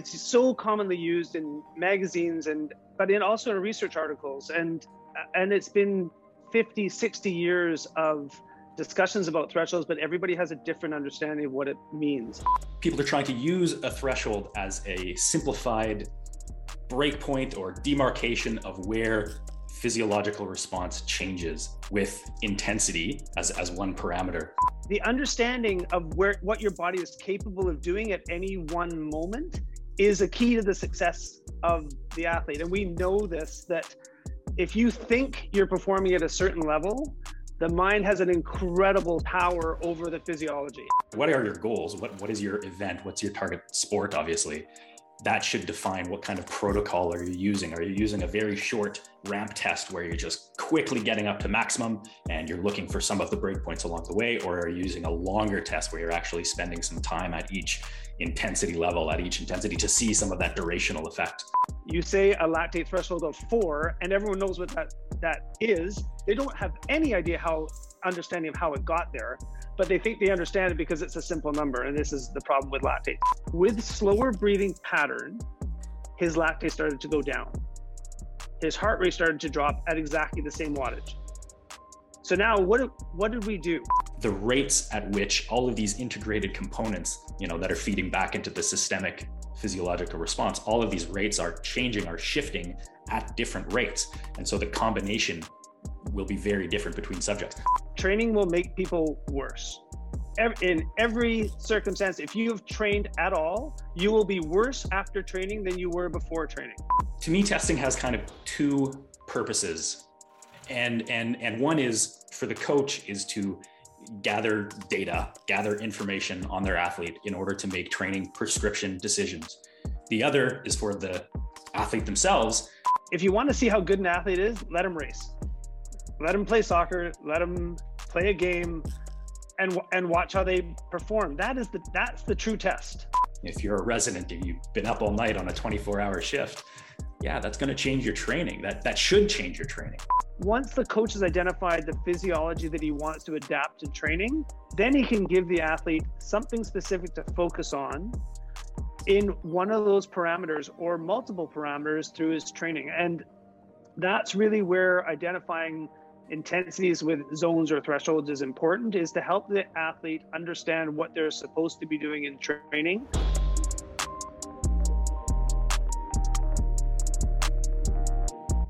it's so commonly used in magazines and but in also in research articles and and it's been 50 60 years of discussions about thresholds but everybody has a different understanding of what it means people are trying to use a threshold as a simplified breakpoint or demarcation of where physiological response changes with intensity as, as one parameter. The understanding of where what your body is capable of doing at any one moment is a key to the success of the athlete. And we know this that if you think you're performing at a certain level, the mind has an incredible power over the physiology. What are your goals? What what is your event? What's your target sport obviously? that should define what kind of protocol are you using. Are you using a very short ramp test where you're just quickly getting up to maximum and you're looking for some of the breakpoints along the way, or are you using a longer test where you're actually spending some time at each intensity level, at each intensity to see some of that durational effect? You say a lactate threshold of four, and everyone knows what that that is. They don't have any idea how understanding of how it got there but they think they understand it because it's a simple number. And this is the problem with lactate. With slower breathing pattern, his lactate started to go down. His heart rate started to drop at exactly the same wattage. So now what what did we do? The rates at which all of these integrated components, you know, that are feeding back into the systemic physiological response, all of these rates are changing, are shifting at different rates. And so the combination will be very different between subjects. Training will make people worse. In every circumstance, if you've trained at all, you will be worse after training than you were before training. To me, testing has kind of two purposes. And and and one is for the coach is to gather data, gather information on their athlete in order to make training prescription decisions. The other is for the athlete themselves. If you want to see how good an athlete is, let them race let them play soccer, let them play a game, and and watch how they perform. That is the that's the true test. If you're a resident and you've been up all night on a 24-hour shift, yeah, that's going to change your training. That that should change your training. Once the coach has identified the physiology that he wants to adapt to training, then he can give the athlete something specific to focus on in one of those parameters or multiple parameters through his training. And that's really where identifying intensities with zones or thresholds is important is to help the athlete understand what they're supposed to be doing in training.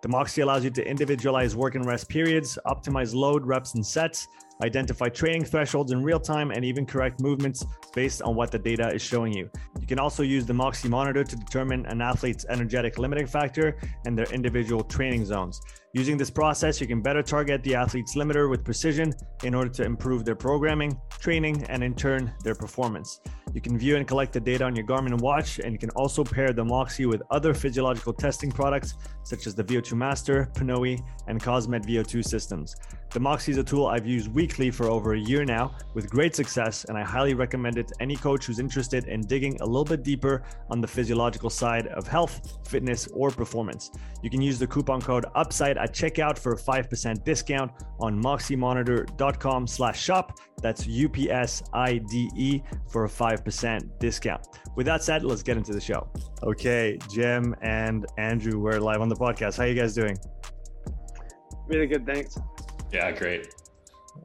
The Moxy allows you to individualize work and rest periods, optimize load, reps, and sets, identify training thresholds in real time, and even correct movements based on what the data is showing you. You can also use the Moxy monitor to determine an athlete's energetic limiting factor and their individual training zones. Using this process, you can better target the athlete's limiter with precision in order to improve their programming, training, and in turn, their performance. You can view and collect the data on your Garmin watch, and you can also pair the Moxy with other physiological testing products such as the VO2 Master, Pnoe, and Cosmed VO2 systems. The Moxy is a tool I've used weekly for over a year now with great success, and I highly recommend it to any coach who's interested in digging a little bit deeper on the physiological side of health, fitness, or performance. You can use the coupon code UPSIDE at checkout for a 5% discount on moxymonitor.com slash shop. That's U-P-S-I-D-E for a 5% discount. With that said, let's get into the show. Okay, Jim and Andrew, we're live on the podcast. How are you guys doing? Really good, thanks. Yeah, great.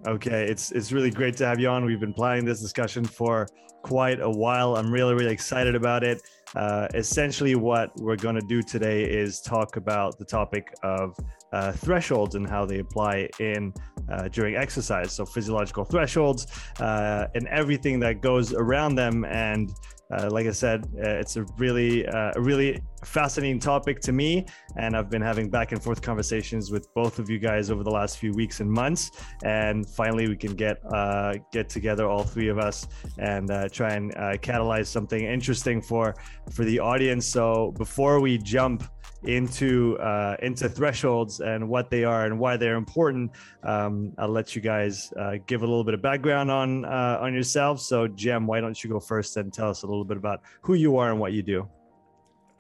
Okay, it's it's really great to have you on. We've been planning this discussion for quite a while. I'm really really excited about it. Uh, essentially, what we're going to do today is talk about the topic of uh, thresholds and how they apply in uh, during exercise. So physiological thresholds uh, and everything that goes around them. And uh, like I said, uh, it's a really, uh, a really fascinating topic to me, and I've been having back and forth conversations with both of you guys over the last few weeks and months. And finally, we can get uh, get together, all three of us, and uh, try and uh, catalyze something interesting for for the audience. So before we jump into uh, into thresholds and what they are and why they're important. Um, I'll let you guys uh, give a little bit of background on uh, on yourselves. So, Jem, why don't you go first and tell us a little bit about who you are and what you do?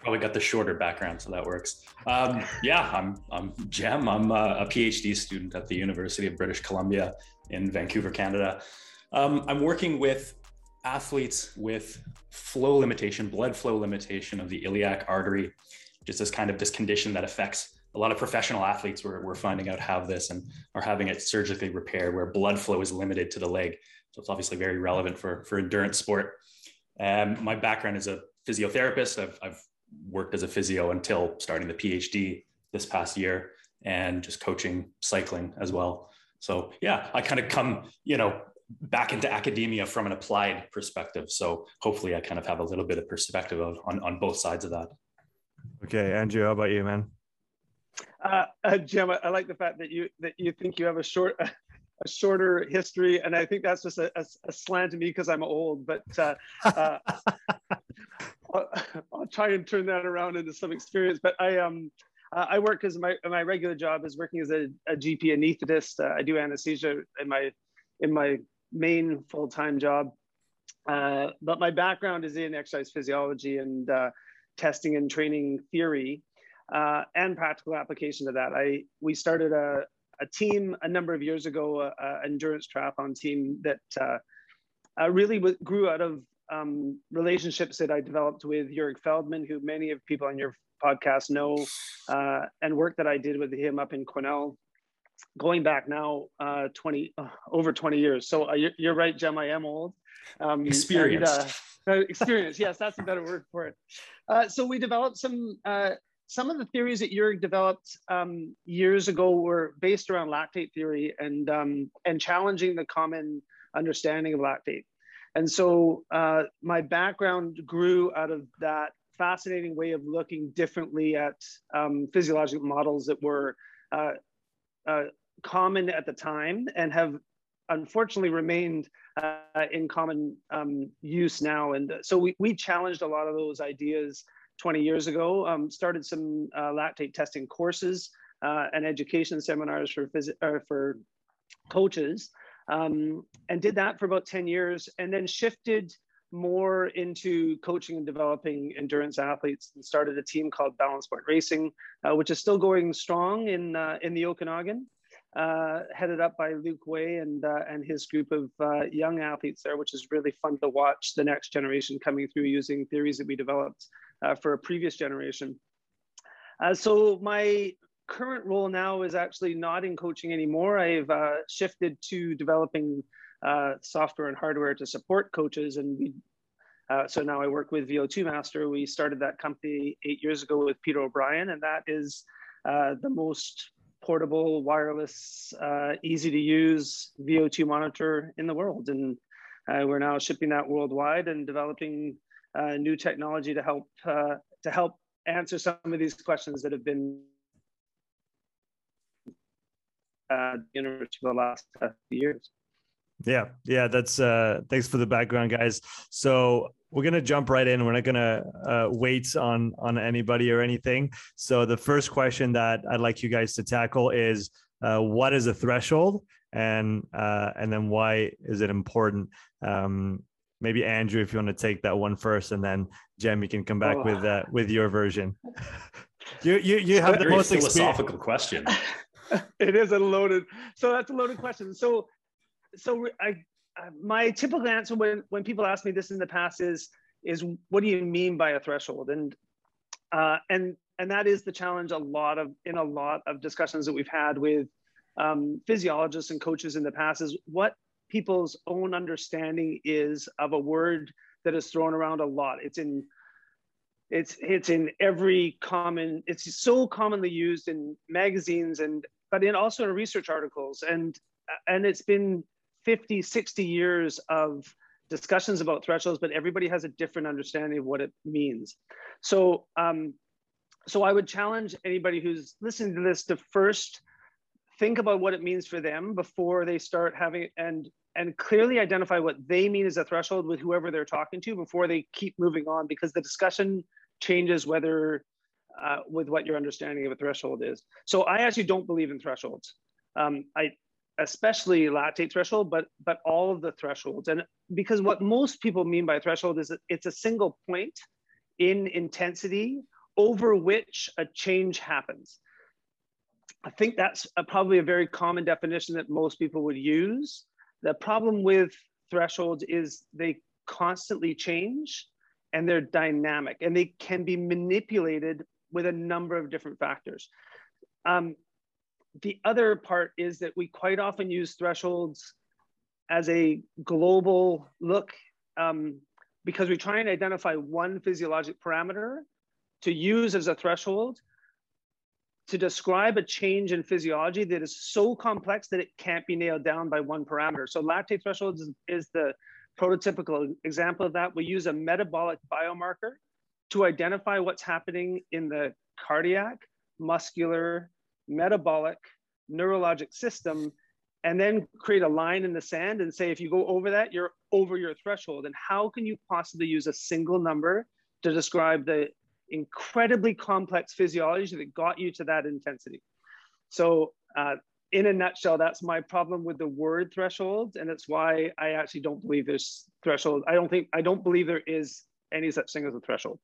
Probably got the shorter background, so that works. Um, yeah, I'm I'm Jem. I'm a, a, PhD student at the University of British Columbia in Vancouver, Canada. Um, I'm working with athletes with flow limitation, blood flow limitation of the iliac artery just this kind of this condition that affects a lot of professional athletes we're, we're finding out have this and are having it surgically repaired where blood flow is limited to the leg so it's obviously very relevant for, for endurance sport um, my background is a physiotherapist I've, I've worked as a physio until starting the phd this past year and just coaching cycling as well so yeah i kind of come you know back into academia from an applied perspective so hopefully i kind of have a little bit of perspective of, on, on both sides of that Okay, Andrew, how about you, man? Uh, uh, Jem, I, I, like the fact that you that you think you have a short a shorter history, and I think that's just a, a, a slant to me because I'm old. But uh, uh, I'll, try and turn that around into some experience. But I um uh, I work as my my regular job is working as a, a GP anesthetist. Uh, I do anesthesia in my in my main full time job. Uh, but my background is in exercise physiology and uh, testing and training theory uh, and practical application of that. I we started a, a team a number of years ago, an endurance triathlon team that uh, really w- grew out of um, relationships that I developed with Jurg Feldman, who many of people on your podcast know, uh, and work that I did with him up in Quesnel, going back now uh, 20 uh, over 20 years. So you're, you're, right, Jem. I am old. Um, Experienced. And, uh, experience. Yes, that's a better word for it. Uh, so we developed some. Uh, some of the theories that Jurg developed um, years ago were based around lactate theory and um, and challenging the common understanding of lactate. And so uh, my background grew out of that fascinating way of looking differently at um, physiological models that were uh, uh, common at the time and have unfortunately remained uh, in common um, use now. And so we, we challenged a lot of those ideas 20 years ago, um, started some uh, lactate testing courses uh, and education seminars for, phys- for coaches, um, and did that for about 10 years, and then shifted more into coaching and developing endurance athletes and started a team called Balance Point Racing, uh, which is still going strong in, uh, in the Okanagan uh, headed up by Luke Way and uh, and his group of uh, young athletes there, which is really fun to watch the next generation coming through using theories that we developed uh, for a previous generation. So my current role now is actually not in coaching anymore. I've uh, shifted to developing software and hardware to support coaches, and we. so now I work with VO2 Master. We started that company eight years ago with Peter O'Brien, and that is the most portable, wireless, uh, easy to use VO2 monitor in the world. And uh, we're now shipping that worldwide and developing uh, new technology to help uh, to help answer some of these questions that have been uh, for the last uh, years. Yeah, yeah, that's uh thanks for the background guys. So we're gonna jump right in. We're not gonna uh, wait on on anybody or anything. So the first question that I'd like you guys to tackle is uh, what is a threshold, and uh, and then why is it important? Um, maybe Andrew, if you want to take that one first, and then Jem, you can come back oh. with uh, with your version. you you you have the most philosophical experience. question. it is a loaded. So that's a loaded question. So so I, my typical answer when, when people ask me this in the past is, is what do you mean by a threshold? And, uh, and, and that is the challenge a lot of, in a lot of discussions that we've had with um, physiologists and coaches in the past is what people's own understanding is of a word that is thrown around a lot. It's in it's it's in every common it's so commonly used in magazines and but in also in research articles and and it's been 50, 60 years of discussions about thresholds, but everybody has a different understanding of what it means. So, um, so I would challenge anybody who's listening to this to first think about what it means for them before they start having and and clearly identify what they mean as a threshold with whoever they're talking to before they keep moving on because the discussion changes whether uh, with what your understanding of a threshold is. So I actually don't believe in thresholds. Um, I especially lactate threshold, but but all of the thresholds. And because what most people mean by threshold is it's a single point in intensity over which a change happens. I think that's a, probably a very common definition that most people would use. The problem with thresholds is they constantly change and they're dynamic and they can be manipulated with a number of different factors. Um, the other part is that we quite often use thresholds as a global look um, because we try and identify one physiologic parameter to use as a threshold to describe a change in physiology that is so complex that it can't be nailed down by one parameter. So lactate threshold is, is the prototypical example of that. We use a metabolic biomarker to identify what's happening in the cardiac, muscular, metabolic, neurologic system, and then create a line in the sand and say, if you go over that, you're over your threshold. And how can you possibly use a single number to describe the incredibly complex physiology that got you to that intensity? So, uh, in a nutshell, that's my problem with the word threshold, and it's why I actually don't believe there's threshold. I don't think I don't believe there is any such thing as a threshold.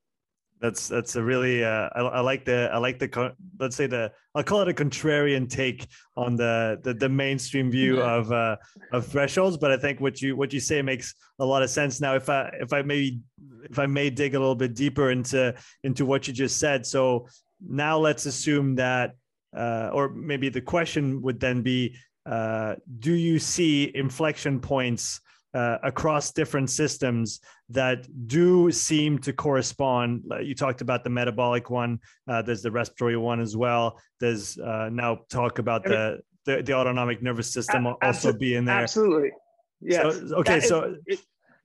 That's that's a really uh, I, I, like the I like the let's say the I'll call it a contrarian take on the the, the mainstream view of uh, of thresholds, but I think what you what you say makes a lot of sense. Now, if I if I maybe if I may dig a little bit deeper into into what you just said, so now let's assume that uh, or maybe the question would then be, uh, do you see inflection points? Uh, across different systems that do seem to correspond. You talked about the metabolic one. Uh, there's the respiratory one as well. There's uh, now talk about the, the, the autonomic nervous system also being there. Absolutely. Yeah. So, okay. so it,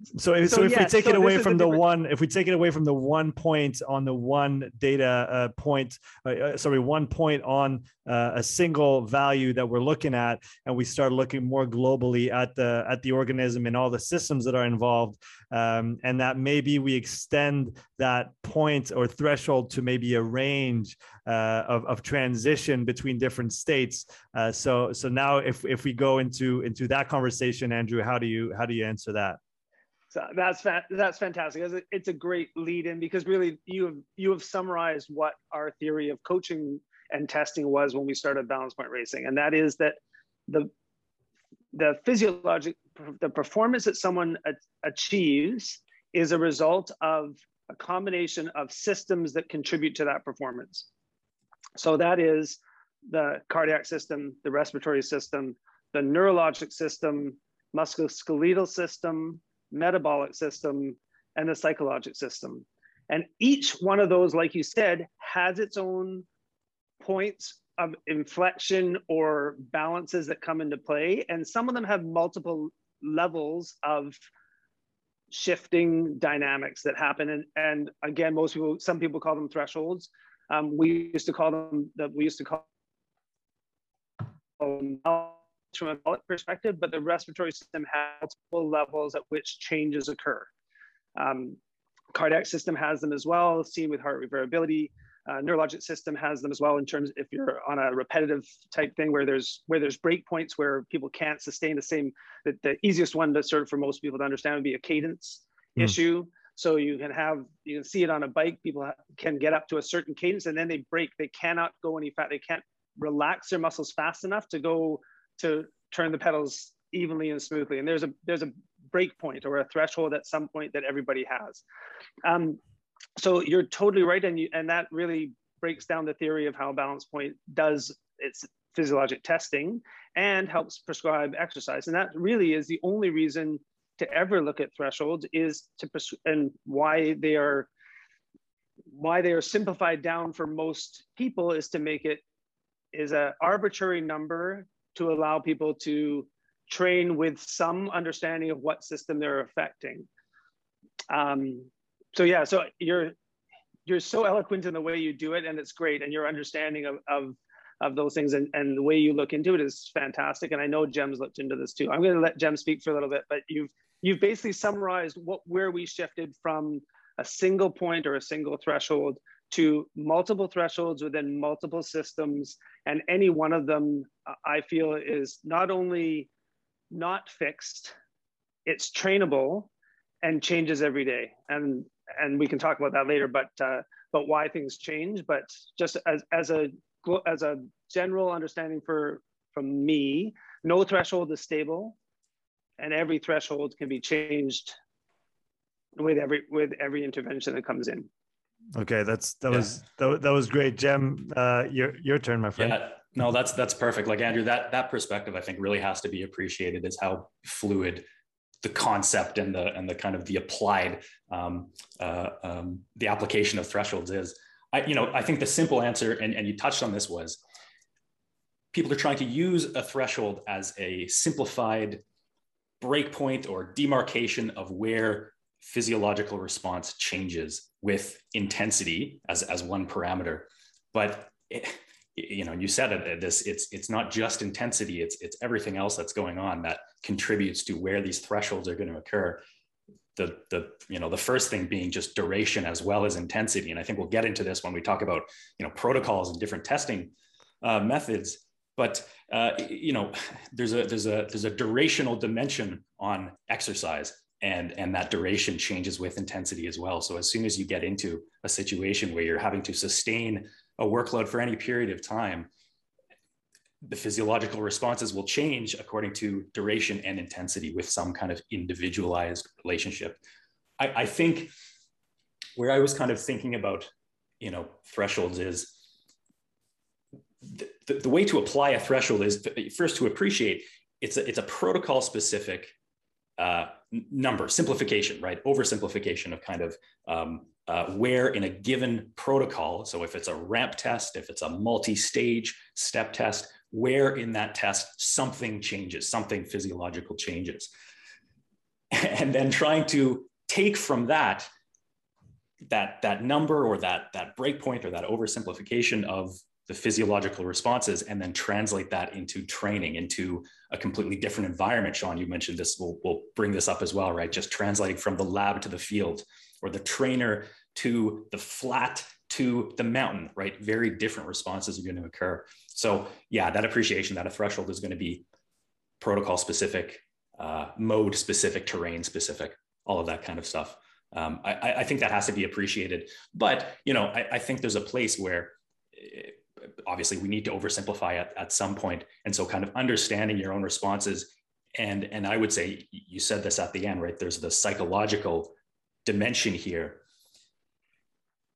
so, if, so, so if we take so it away from the one, if we take it away from the one point on the one data uh, point, uh, uh, sorry, one point on uh, a single value that we're looking at, and we start looking more globally at the at the organism and all the systems that are involved, um, and that maybe we extend that point or threshold to maybe a range uh, of, of transition between different states. Uh, so so now if if we go into into that conversation, Andrew, how do you how do you answer that? So that's fa- that's fantastic. It's a great lead in because really you have you have summarized what our theory of coaching and testing was when we started balance point racing, and that is that the the physiologic the performance that someone a- achieves is a result of a combination of systems that contribute to that performance. So that is the cardiac system, the respiratory system, the neurologic system, musculoskeletal system, metabolic system, and the psychological system. And each one of those, like you said, has its own points of inflection or balances that come into play. And some of them have multiple levels of shifting dynamics that happen. And, and again, most people, some people call them thresholds. Um, we used to call them that we used to call them from a metabolic perspective, but the respiratory system has multiple levels at which changes occur. Um, cardiac system has them as well, seen with heart rate variability. Uh, neurologic system has them as well in terms if you're on a repetitive type thing where there's where there's break points where people can't sustain the same the, the easiest one to sort of for most people to understand would be a cadence mm. issue so you can have you can see it on a bike people can get up to a certain cadence and then they break they cannot go any fast they can't relax their muscles fast enough to go to turn the pedals evenly and smoothly. And there's a there's a break point or a threshold at some point that everybody has. Um, so you're totally right, and you, and that really breaks down the theory of how balance point does its physiologic testing and helps prescribe exercise. And that really is the only reason to ever look at thresholds is to pres- and why they are why they are simplified down for most people is to make it is a arbitrary number to allow people to train with some understanding of what system they're affecting. Um, so yeah, so you're you're so eloquent in the way you do it, and it's great, and your understanding of of of those things and, and the way you look into it is fantastic. And I know Jem's looked into this too. I'm going to let Jem speak for a little bit, but you've you've basically summarized what where we shifted from a single point or a single threshold to multiple thresholds within multiple systems. And any one of them, I feel, is not only not fixed, it's trainable and changes every day. And and we can talk about that later, but uh, but why things change. But just as as a as a general understanding for from me, no threshold is stable, and every threshold can be changed with every with every intervention that comes in. Okay, that's that yeah. was that, that was great, Jem. Uh, your your turn, my friend. Yeah, no, that's that's perfect. Like Andrew, that that perspective I think really has to be appreciated. Is how fluid the concept and the and the kind of the applied um, uh, um, the application of thresholds is. I you know I think the simple answer, and and you touched on this was. People are trying to use a threshold as a simplified breakpoint or demarcation of where physiological response changes with intensity as, as one parameter. But it, you know, you said it, this, it's, it's not just intensity, it's, it's everything else that's going on that contributes to where these thresholds are going to occur. The, the, you know, the first thing being just duration as well as intensity. And I think we'll get into this when we talk about, you know, protocols and different testing uh, methods. But uh, you know, there's a there's a there's a durational dimension on exercise and and that duration changes with intensity as well. So as soon as you get into a situation where you're having to sustain a workload for any period of time the physiological responses will change according to duration and intensity with some kind of individualized relationship. I, I think where i was kind of thinking about you know thresholds is the, the way to apply a threshold is first to appreciate it's a, it's a protocol specific uh, number simplification, right? Oversimplification of kind of um, uh, where in a given protocol. So if it's a ramp test, if it's a multi-stage step test, where in that test something changes, something physiological changes, and then trying to take from that that that number or that that breakpoint or that oversimplification of the physiological responses and then translate that into training into a completely different environment. Sean you mentioned this we'll, we'll bring this up as well right? Just translating from the lab to the field or the trainer to the flat to the mountain right? Very different responses are going to occur. So yeah that appreciation that a threshold is going to be protocol specific uh, mode specific terrain specific all of that kind of stuff. Um, I, I, think that has to be appreciated. But you know I, I think there's a place where obviously we need to oversimplify at, at some point. And so kind of understanding your own responses and and i would say you said this at the end right? There's the psychological dimension here.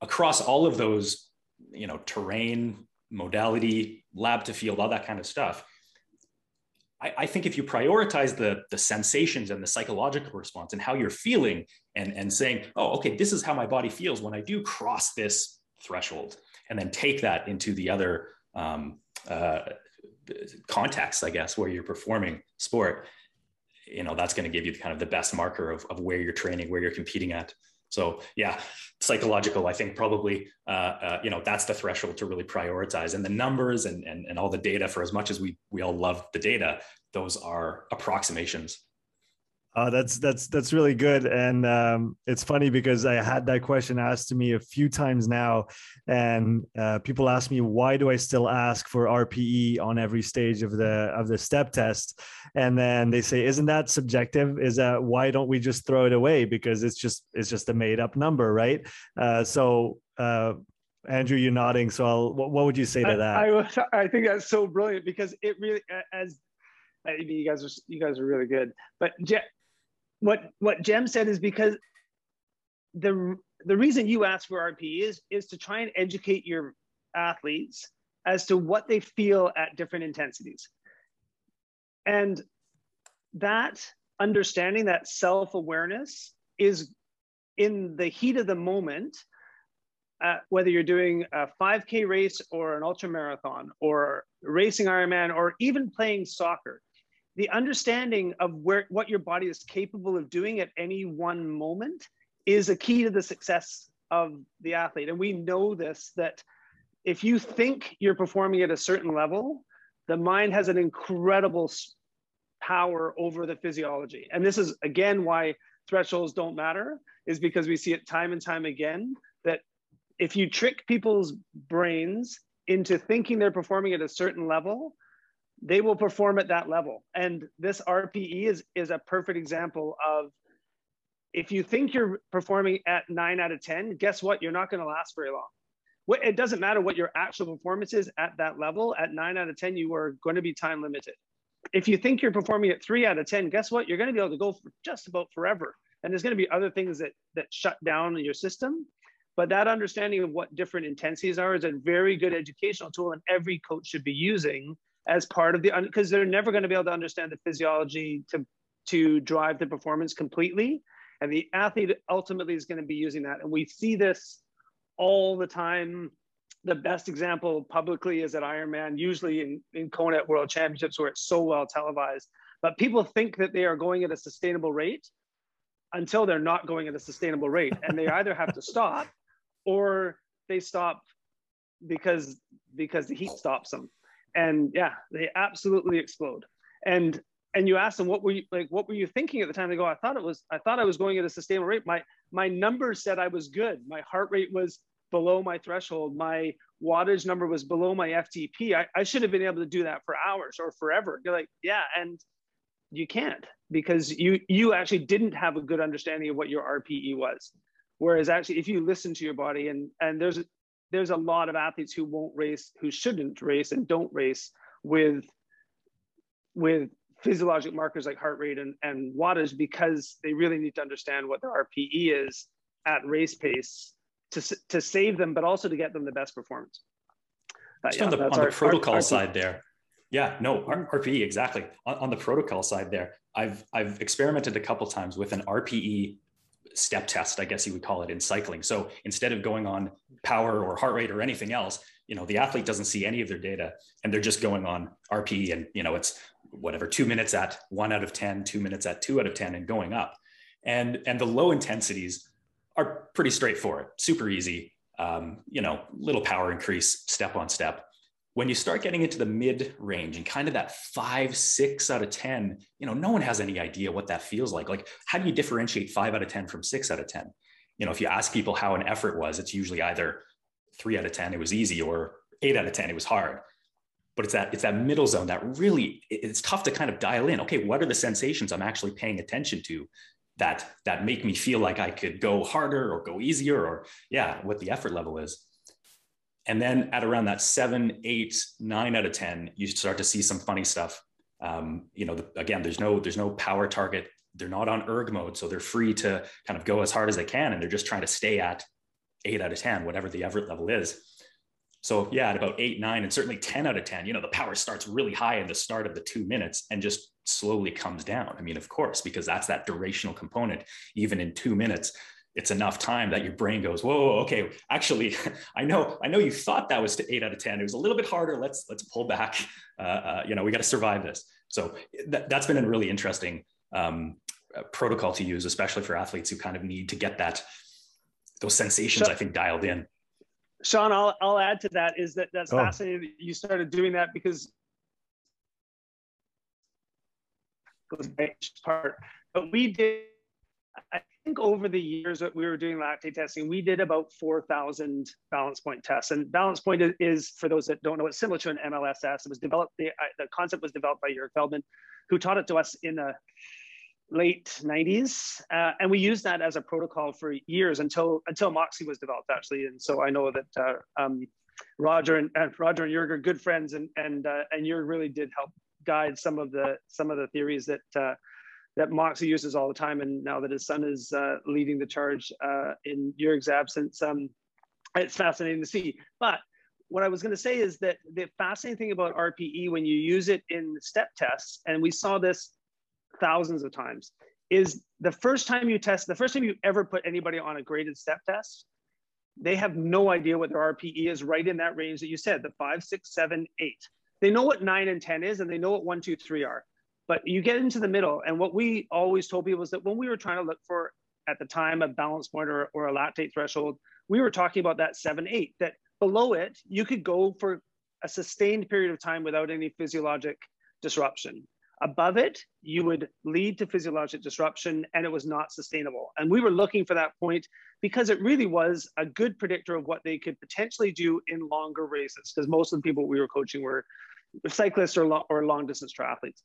Across all of those you know terrain modality lab to field all that kind of stuff I, I, think if you prioritize the, the sensations and the psychological response and how you're feeling and, and saying, oh, okay, this is how my body feels when I do cross this threshold and then take that into the other um, uh, contexts, I guess, where you're performing sport, you know, that's going to give you kind of the best marker of, of where you're training, where you're competing at. So yeah, psychological, I think probably, uh, uh, you know, that's the threshold to really prioritize and the numbers and, and, and all the data for as much as we, we all love the data, those are approximations. Uh, that's that's that's really good, and um, it's funny because I had that question asked to me a few times now, and uh, people ask me why do I still ask for RPE on every stage of the of the step test, and then they say, isn't that subjective? Is that why don't we just throw it away because it's just it's just a made up number, right? Uh, so. Uh, Andrew, you're nodding. So, I'll, what, what would you say to that? I, I, I think that's so brilliant because it really, as you guys are you guys are really good. But what what Jem said is because the the reason you ask for RP is is to try and educate your athletes as to what they feel at different intensities. And that understanding, that self-awareness is in the heat of the moment, uh, whether you're doing a 5K race or an ultra marathon or racing Ironman or even playing soccer, the understanding of where what your body is capable of doing at any one moment is a key to the success of the athlete. And we know this that if you think you're performing at a certain level, the mind has an incredible power over the physiology. And this is again why thresholds don't matter, is because we see it time and time again that if you trick people's brains into thinking they're performing at a certain level, they will perform at that level. And this RPE is, is a perfect example of if you think you're performing at nine out of 10, guess what? You're not going to last very long. It doesn't matter what your actual performance is at that level. At nine out of 10, you are going to be time limited. If you think you're performing at three out of 10, guess what? You're going to be able to go for just about forever. And there's going to be other things that, that shut down your system. But that understanding of what different intensities are is a very good educational tool, and every coach should be using as part of the because they're never going to be able to understand the physiology to to drive the performance completely. And the athlete ultimately is going to be using that. And we see this all the time. The best example publicly is at ironman usually in, in kona at world championships where it's so well televised. But people think that they are going at a sustainable rate until they're not going at a sustainable rate. And they either have to stop or they stop because because the heat stops them and yeah, they absolutely explode. And and you ask them what were you like what were you thinking at the time? They go i thought it was i thought i was going at a sustainable rate. My my numbers said i was good. My heart rate was below my threshold. My wattage number was below my ftp I, I should have been able to do that for hours or forever. You're like yeah and you can't because you you actually didn't have a good understanding of what your rpe was. Whereas actually if you listen to your body and and there's there's a lot of athletes who won't race, who shouldn't race and don't race with with physiologic markers like heart rate and, and wattage because they really need to understand what their RPE is at race pace to, to save them, but also to get them the best performance. Uh, yeah, on the, on our, the protocol our, side there. Yeah, no, RPE, exactly. On, on, the protocol side there, I've, I've experimented a couple times with an RPE step test, I guess you would call it in cycling. So instead of going on power or heart rate or anything else, you know, the athlete doesn't see any of their data and they're just going on RP and, you know, it's whatever, two minutes at one out of 10, two minutes at two out of 10 and going up. And, and the low intensities are pretty straightforward, super easy, um, you know, little power increase step on step when you start getting into the mid range and kind of that five, six out of 10, you know, no one has any idea what that feels like. Like, how do you differentiate five out of 10 from six out of 10? You know, if you ask people how an effort was, it's usually either three out of 10, it was easy, or eight out of 10, it was hard. But it's that, it's that middle zone that really, it's tough to kind of dial in. Okay, what are the sensations I'm actually paying attention to that, that make me feel like I could go harder or go easier or yeah, what the effort level is. And then at around that seven, eight, nine out of 10, you start to see some funny stuff. Um, you know, the, again, there's no, there's no power target. They're not on erg mode. So they're free to kind of go as hard as they can. And they're just trying to stay at eight out of 10, whatever the effort level is. So yeah, at about eight, nine, and certainly 10 out of 10, you know, the power starts really high in the start of the two minutes and just slowly comes down. I mean, of course, because that's that durational component, even in two minutes it's enough time that your brain goes, whoa, okay, actually, I know, I know you thought that was to eight out of 10. It was a little bit harder. Let's, let's pull back. Uh, uh, you know, we got to survive this. So that, has been a really interesting um, uh, protocol to use, especially for athletes who kind of need to get that, those sensations, I think, dialed in. Sean, I'll, I'll add to that is that that's oh. fascinating that you started doing that because part, but we did I think over the years that we were doing lactate testing, we did about 4,000 balance point tests. And balance point is, for those that don't know, it's similar to an MLSS. It was developed, the, the concept was developed by Jurg Feldman, who taught it to us in the late 90s. Uh, and we used that as a protocol for years until until Moxy was developed, actually. And so I know that uh, um, Roger and, and Roger and Jurg are good friends, and and uh, and Jurg really did help guide some of the some of the theories that uh, that Moxy uses all the time. And now that his son is uh, leading the charge uh, in Jurg's absence, um, it's fascinating to see. But what I was going to say is that the fascinating thing about RPE when you use it in step tests, and we saw this thousands of times, is the first time you test, the first time you ever put anybody on a graded step test, they have no idea what their RPE is right in that range that you said, the five, six, seven, eight. They know what nine and 10 is, and they know what one, two, three are But you get into the middle, and what we always told people is that when we were trying to look for at the time a balance point or, or a lactate threshold, we were talking about that seven eight. That below it, you could go for a sustained period of time without any physiologic disruption. Above it, you would lead to physiologic disruption and it was not sustainable. And we were looking for that point because it really was a good predictor of what they could potentially do in longer races, because most of the people we were coaching were cyclists or, lo- or long distance triathletes.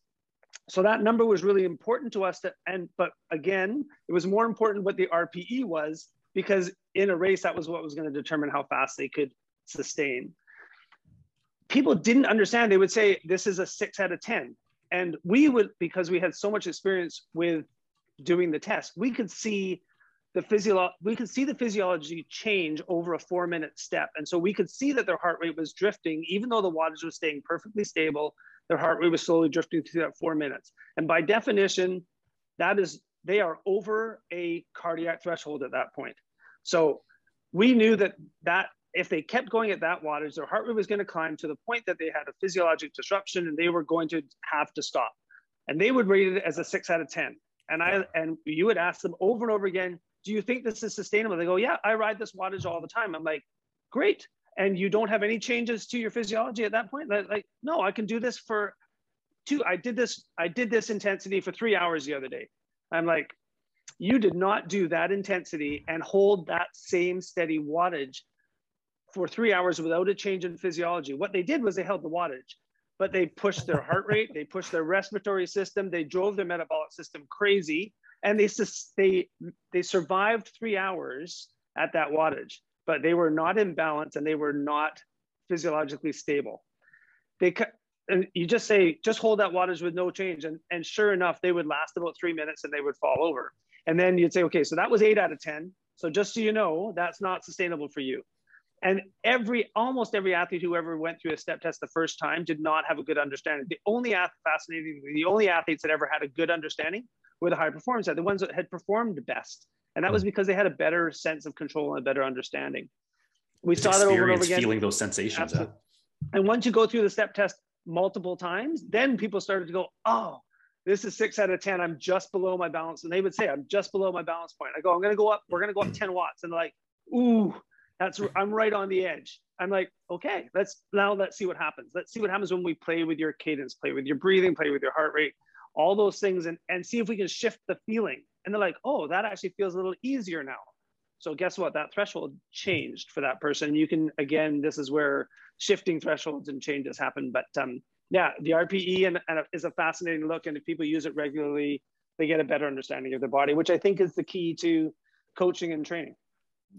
So that number was really important to us. To, and but again, it was more important what the RPE was because in a race that was what was going to determine how fast they could sustain. People didn't understand. They would say this is a six out of ten and we would because we had so much experience with doing the test we could see the physio we could see the physiology change over a four minute step and so we could see that their heart rate was drifting even though the wattage was staying perfectly stable their heart rate was slowly drifting through that four minutes and by definition that is they are over a cardiac threshold at that point so we knew that that if they kept going at that wattage, their heart rate was going to climb to the point that they had a physiologic disruption and they were going to have to stop. And they would rate it as a six out of 10. And I and you would ask them over and over again, do you think this is sustainable? They go, yeah, I ride this wattage all the time. I'm like, great. And you don't have any changes to your physiology at that point? Like, no, I can do this for two. I did this, I did this intensity for three hours the other day. I'm like, you did not do that intensity and hold that same steady wattage for three hours without a change in physiology. What they did was they held the wattage, but they pushed their heart rate, they pushed their respiratory system, they drove their metabolic system crazy, and they they they survived three hours at that wattage, but they were not in balance and they were not physiologically stable. They and you just say just hold that wattage with no change, and and sure enough, they would last about three minutes and they would fall over. And then you'd say, okay, so that was eight out of ten. So just so you know, that's not sustainable for you. And every, almost every athlete who ever went through a step test the first time did not have a good understanding. The only fascinating, the only athletes that ever had a good understanding were the high performance, the ones that had performed best. And that was hmm. because they had a better sense of control and a better understanding. We saw that over and over again. Feeling those sensations. And once you go through the step test multiple times, then people started to go, oh, this is six out of 10. I'm just below my balance. And they would say, I'm just below my balance point. I go, I'm going to go up. We're going to go up 10 watts. And they're like, ooh, that's I'm right on the edge. I'm like, okay, let's now let's see what happens. Let's see what happens when we play with your cadence, play with your breathing, play with your heart rate, all those things, and and see if we can shift the feeling. And they're like, oh, that actually feels a little easier now. So guess what? That threshold changed for that person. You can again, this is where shifting thresholds and changes happen. But um, yeah, the RPE and, and is a fascinating look, and if people use it regularly, they get a better understanding of their body, which I think is the key to coaching and training.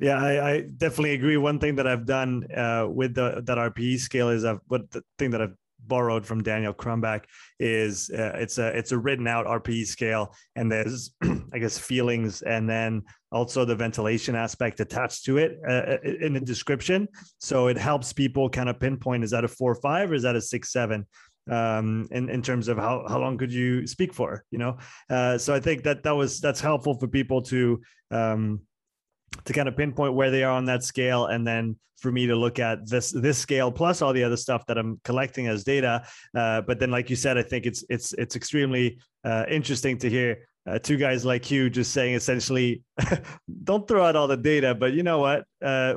Yeah, I, I, definitely agree. One thing that I've done uh, with the that RPE scale is I've what the thing that I've borrowed from Daniel Crumback is uh, it's a it's a written out RPE scale, and there's I guess feelings, and then also the ventilation aspect attached to it uh, in the description. So it helps people kind of pinpoint: is that a four five or is that a six seven? um in in terms of how how long could you speak for you know uh so i think that that was that's helpful for people to um to kind of pinpoint where they are on that scale and then for me to look at this this scale plus all the other stuff that I'm collecting as data. Uh, but then, like you said, I think it's it's it's extremely uh, interesting to hear uh, two guys like you just saying essentially, don't throw out all the data, but you know what? Uh,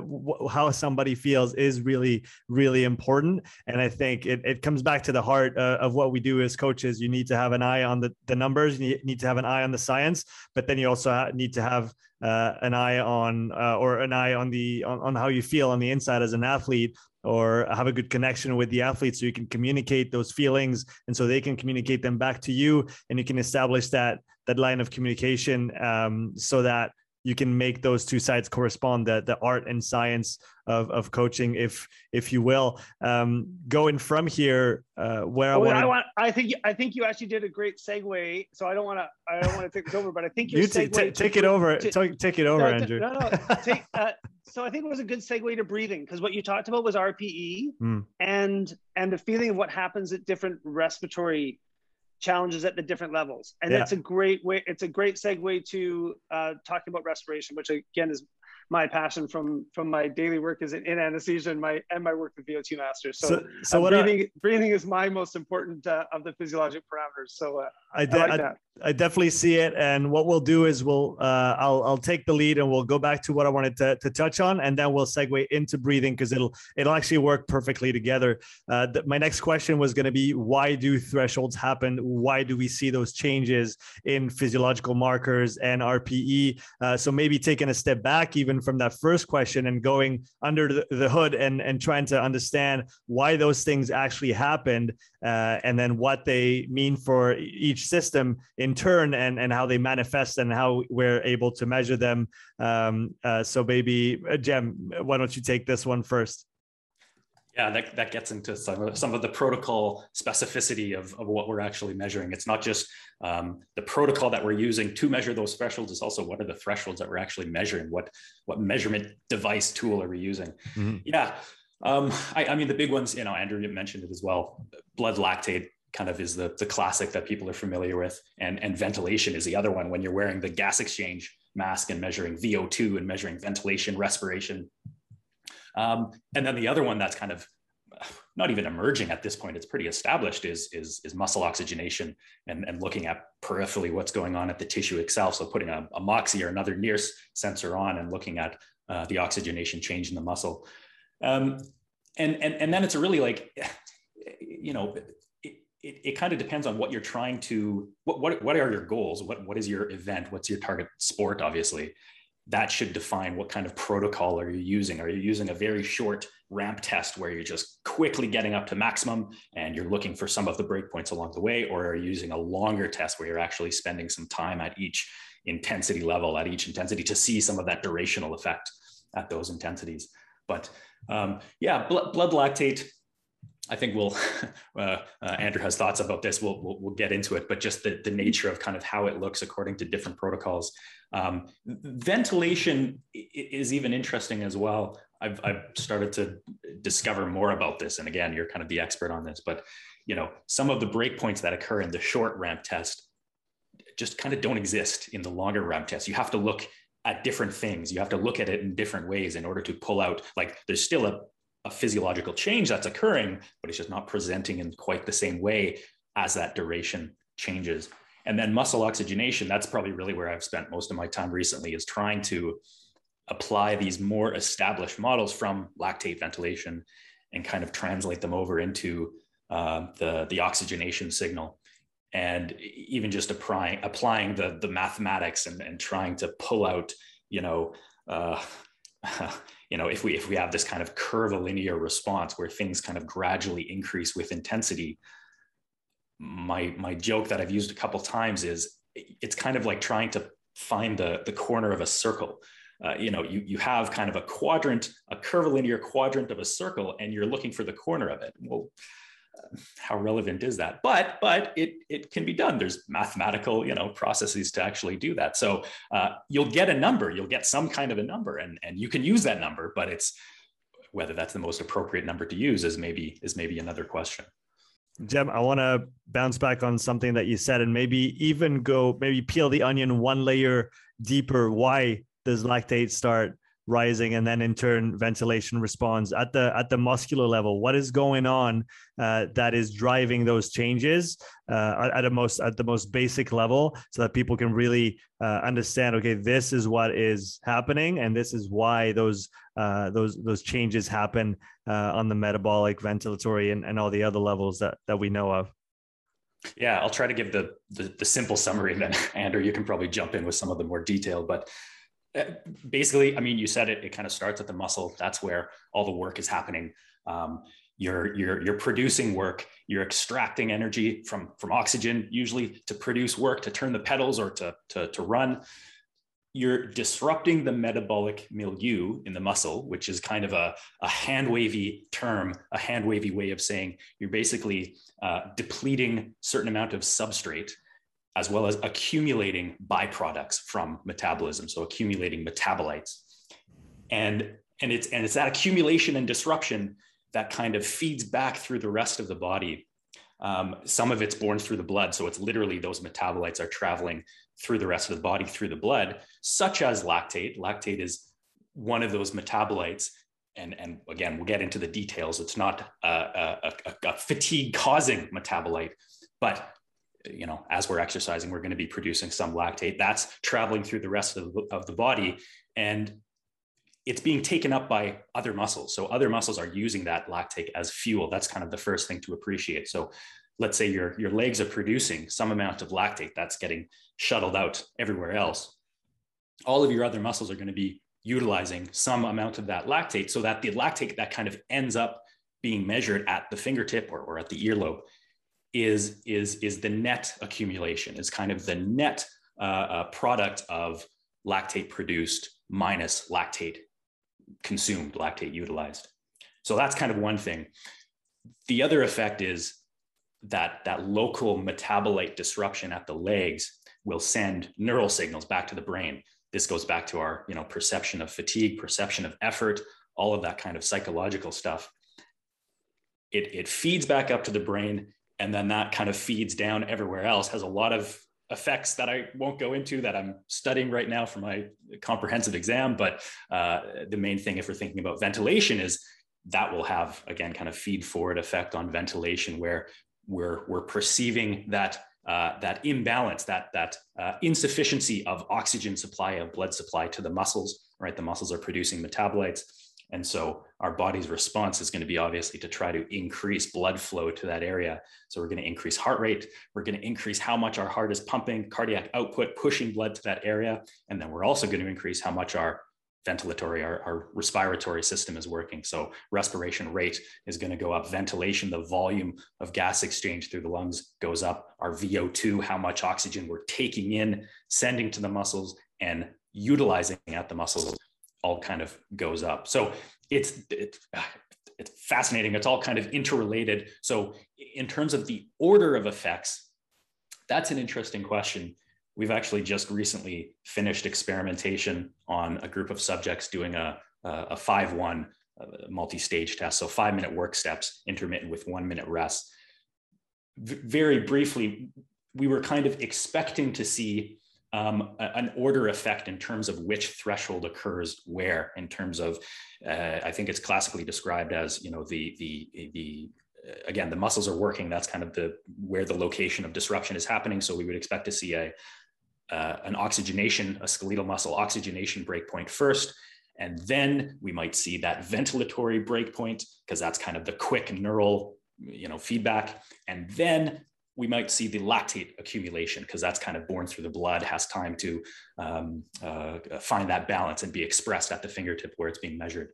how somebody feels is really, really important. And I think it, it comes back to the heart uh, of what we do as coaches. You need to have an eye on the, the numbers, you need to have an eye on the science, but then you also need to have uh, an eye on uh, or an eye on the on, on how you feel on the inside as an athlete or have a good connection with the athletes so you can communicate those feelings and so they can communicate them back to you and you can establish that that line of communication um, so that you can make those two sides correspond the, the art and science of, of coaching if if you will um, going from here uh, where oh, I, wanna... I want I think I think you actually did a great segue so I don't want to I don't want to take this over but I think you t- t- take it over to, take, take it over no, Andrew no no take, uh, so I think it was a good segue to breathing because what you talked about was RPE mm. and and the feeling of what happens at different respiratory challenges at the different levels. And yeah. it's a great way, it's a great segue to uh, talking about respiration, which again is my passion from from my daily work is in, in anesthesia and my and my work with VO2 Masters. So, So, so uh, what I, breathing breathing is my most important uh, of the physiologic parameters. So uh, I, I like I. I definitely see it. And what we'll do is we'll uh, I'll I'll take the lead and we'll go back to what I wanted to, to touch on, and then we'll segue into breathing because it'll it'll actually work perfectly together. Uh, th- my next question was going to be why do thresholds happen? Why do we see those changes in physiological markers and RPE? Uh, so maybe taking a step back even from that first question and going under the, the hood and and trying to understand why those things actually happened uh, and then what they mean for each system in turn and, and how they manifest and how we're able to measure them. Um, uh, so maybe, uh, Jem, why don't you take this one first? Yeah, that, that gets into some of, some of the protocol specificity of, of what we're actually measuring. It's not just um, the protocol that we're using to measure those thresholds. It's also what are the thresholds that we're actually measuring? What what measurement device tool are we using? Mhm. Yeah, um, I, I mean the big ones. You know, Andrew mentioned it as well. Blood lactate kind of is the the classic that people are familiar with, and and ventilation is the other one. When you're wearing the gas exchange mask and measuring VO2 and measuring ventilation, respiration, um, and then the other one that's kind of not even emerging at this point, it's pretty established, is, is, is muscle oxygenation and, and looking at peripherally what's going on at the tissue itself. So putting a, a MOXY or another NIRS sensor on and looking at uh, the oxygenation change in the muscle. Um, and, and, and then it's really like, you know, it, it, it kind of depends on what you're trying to, what, what, what are your goals? What, what is your event? What's your target sport, obviously? That should define what kind of protocol are you using. Are you using a very short ramp test where you're just quickly getting up to maximum and you're looking for some of the breakpoints along the way, or are you using a longer test where you're actually spending some time at each intensity level, at each intensity to see some of that durational effect at those intensities? But um, yeah, blood, blood lactate. I think we'll, uh, uh, Andrew has thoughts about this. We'll, we'll, we'll, get into it, but just the, the nature of kind of how it looks according to different protocols. Um, ventilation is even interesting as well. I've, I've started to discover more about this. And again, you're kind of the expert on this, but you know, some of the breakpoints that occur in the short ramp test just kind of don't exist in the longer ramp test. You have to look at different things. You have to look at it in different ways in order to pull out, like there's still a, a physiological change that's occurring, but it's just not presenting in quite the same way as that duration changes. And then muscle oxygenation, that's probably really where I've spent most of my time recently is trying to apply these more established models from lactate ventilation and kind of translate them over into uh, the, the oxygenation signal. And even just applying, applying the, the mathematics and, and trying to pull out, you know, uh, you know, if we if we have this kind of curvilinear response where things kind of gradually increase with intensity, my my joke that I've used a couple times is it's kind of like trying to find the the corner of a circle. Uh, you know, you you have kind of a quadrant, a curvilinear quadrant of a circle, and you're looking for the corner of it. Well, how relevant is that? But but it it can be done. There's mathematical you know processes to actually do that. So uh, you'll get a number. You'll get some kind of a number, and and you can use that number. But it's whether that's the most appropriate number to use is maybe is maybe another question. Jem, I want to bounce back on something that you said and maybe even go, maybe peel the onion one layer deeper. Why does lactate start rising and then in turn ventilation responds. At the at the muscular level what is going on uh, that is driving those changes uh, at a most at the most basic level so that people can really uh, understand okay this is what is happening and this is why those uh, those those changes happen uh, on the metabolic ventilatory and, and all the other levels that that we know of. Yeah i'll try to give the, the the simple summary and then andrew you can probably jump in with some of the more detail but basically, I mean, you said it. It kind of starts at the muscle. That's where all the work is happening. Um, you're you're you're producing work. You're extracting energy from from oxygen, usually to produce work, to turn the pedals or to to to run. You're disrupting the metabolic milieu in the muscle, which is kind of a, a hand wavy term, a hand wavy way of saying you're basically uh, depleting certain amount of substrate as well as accumulating byproducts from metabolism, so accumulating metabolites. And, and, it's, and it's that accumulation and disruption that kind of feeds back through the rest of the body. Um, some of it's born through the blood, so it's literally those metabolites are traveling through the rest of the body through the blood, such as lactate. Lactate is one of those metabolites and, and again, we'll get into the details. It's not a, a, a, a fatigue causing metabolite, but you know, as we're exercising, we're going to be producing some lactate that's traveling through the rest of the, of the body and it's being taken up by other muscles. So other muscles are using that lactate as fuel. That's kind of the first thing to appreciate. So let's say your, your legs are producing some amount of lactate that's getting shuttled out everywhere else. All of your other muscles are going to be utilizing some amount of that lactate so that the lactate that kind of ends up being measured at the fingertip or, or at the earlobe is, is, is the net accumulation, is kind of the net uh, uh, product of lactate produced minus lactate consumed, lactate utilized. So that's kind of one thing. The other effect is that that local metabolite disruption at the legs will send neural signals back to the brain this goes back to our you know perception of fatigue perception of effort all of that kind of psychological stuff it, it feeds back up to the brain and then that kind of feeds down everywhere else has a lot of effects that i won't go into that i'm studying right now for my comprehensive exam but uh, the main thing if we're thinking about ventilation is that will have again kind of feed forward effect on ventilation where we're we're perceiving that uh, that imbalance, that that uh, insufficiency of oxygen supply of blood supply to the muscles. Right, the muscles are producing metabolites, and so our body's response is going to be obviously to try to increase blood flow to that area. So we're going to increase heart rate. We're going to increase how much our heart is pumping, cardiac output, pushing blood to that area, and then we're also going to increase how much our ventilatory, our, our, respiratory system is working. So respiration rate is going to go up. Ventilation, the volume of gas exchange through the lungs goes up. Our VO2, how much oxygen we're taking in, sending to the muscles and utilizing at the muscles all kind of goes up. So it's, it's, it's fascinating. It's all kind of interrelated. So in terms of the order of effects, that's an interesting question we've actually just recently finished experimentation on a group of subjects doing a, a 5-1 uh, multi-stage test. So five minute work steps, intermittent with one minute rest. V- very briefly, we were kind of expecting to see um, an order effect in terms of which threshold occurs where in terms of uh, i think it's classically described as you know the the the again the muscles are working that's kind of the where the location of disruption is happening so we would expect to see a uh, an oxygenation, a skeletal muscle oxygenation breakpoint first. And then we might see that ventilatory breakpoint because that's kind of the quick neural you know, feedback. And then we might see the lactate accumulation because that's kind of born through the blood, has time to um, uh, find that balance and be expressed at the fingertip where it's being measured.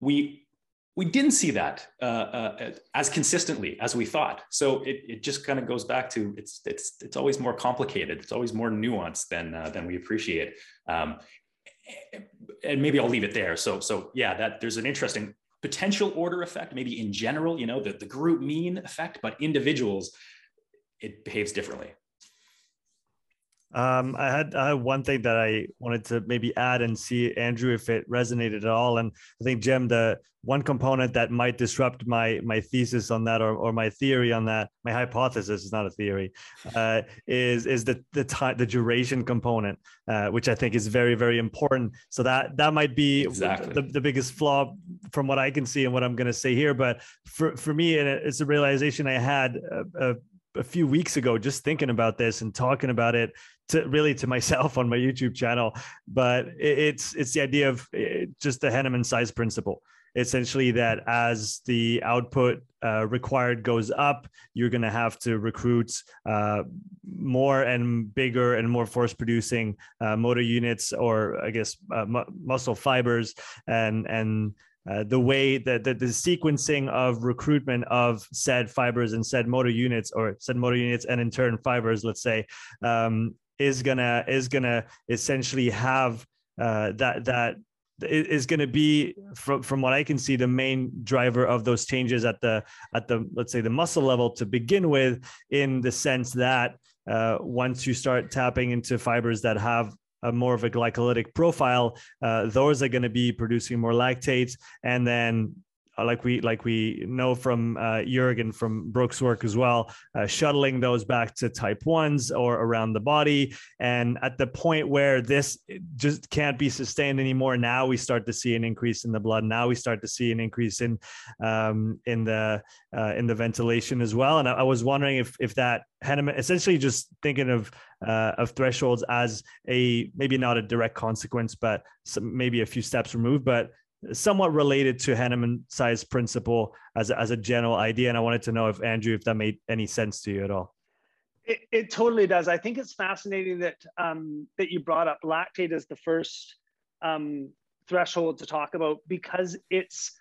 We we didn't see that uh, uh, as consistently as we thought. So it, it just kind of goes back to it's it's it's always more complicated. It's always more nuanced than uh, than we appreciate. Um, and maybe I'll leave it there. So so yeah, that there's an interesting potential order effect. Maybe in general, you know, the the group mean effect, but individuals, it behaves differently. Um, I had one thing that I wanted to maybe add and see Andrew if it resonated at all. And I think Jem, the one component that might disrupt my my thesis on that or, or my theory on that, my hypothesis is not a theory, uh, is is the the time the duration component, uh, which I think is very very important. So that that might be exactly. the, the biggest flaw from what I can see and what I'm going to say here. But for for me, it's a realization I had. Uh, a few weeks ago just thinking about this and talking about it to really to myself on my YouTube channel. But it's it's the idea of eh, just the Henneman size principle. Essentially, that as the output uh, required goes up, you're going to have to recruit uh, more and bigger and more force producing uh, motor units, or I guess uh, muscle fibers, and and uh, the way that the, the, sequencing of recruitment of said fibers and said motor units or said motor units and in turn fibers let's say um, is gonna is gonna essentially have uh, that that is going to be from from what i can see the main driver of those changes at the at the let's say the muscle level to begin with in the sense that uh, once you start tapping into fibers that have a more of a glycolytic profile, uh, those are going to be producing more lactates, and then uh, like we like we know from uh, Jurgen from Brooks' work as well, uh, shuttling those back to type ones or around the body. And at the point where this just can't be sustained anymore, now we start to see an increase in the blood. Now we start to see an increase in um, in the uh, in the ventilation as well. And I, I, was wondering if if that Henneman essentially just thinking of uh, of thresholds as a maybe not a direct consequence, but some, maybe a few steps removed, but somewhat related to Henneman size principle as a, as a general idea. And I wanted to know if Andrew, if that made any sense to you at all. It, it totally does. I think it's fascinating that um, that you brought up lactate as the first um, threshold to talk about because it's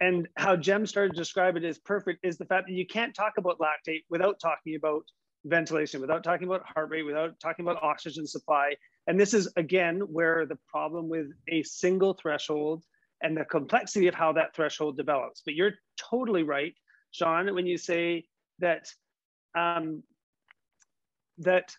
and how Jem started to describe it is perfect is the fact that you can't talk about lactate without talking about ventilation, without talking about heart rate, without talking about oxygen supply. And this is again where the problem with a single threshold and the complexity of how that threshold develops. But you're totally right, Sean, when you say that um, that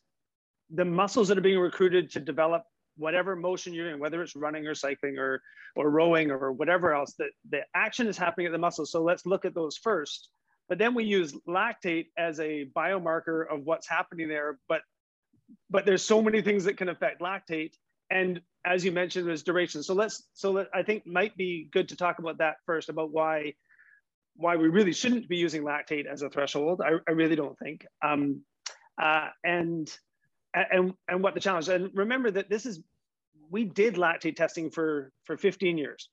the muscles that are being recruited to develop whatever motion you're in, whether it's running or cycling or or rowing or whatever else, that the action is happening at the muscles. So let's look at those first. But then we use lactate as a biomarker of what's happening there. But but there's so many things that can affect lactate. And as you mentioned, there's duration. So let's so let, I think might be good to talk about that first about why why we really shouldn't be using lactate as a threshold. I, I really don't think. Um, uh, and and and what the challenge and remember that this is we did lactate testing for for 15 years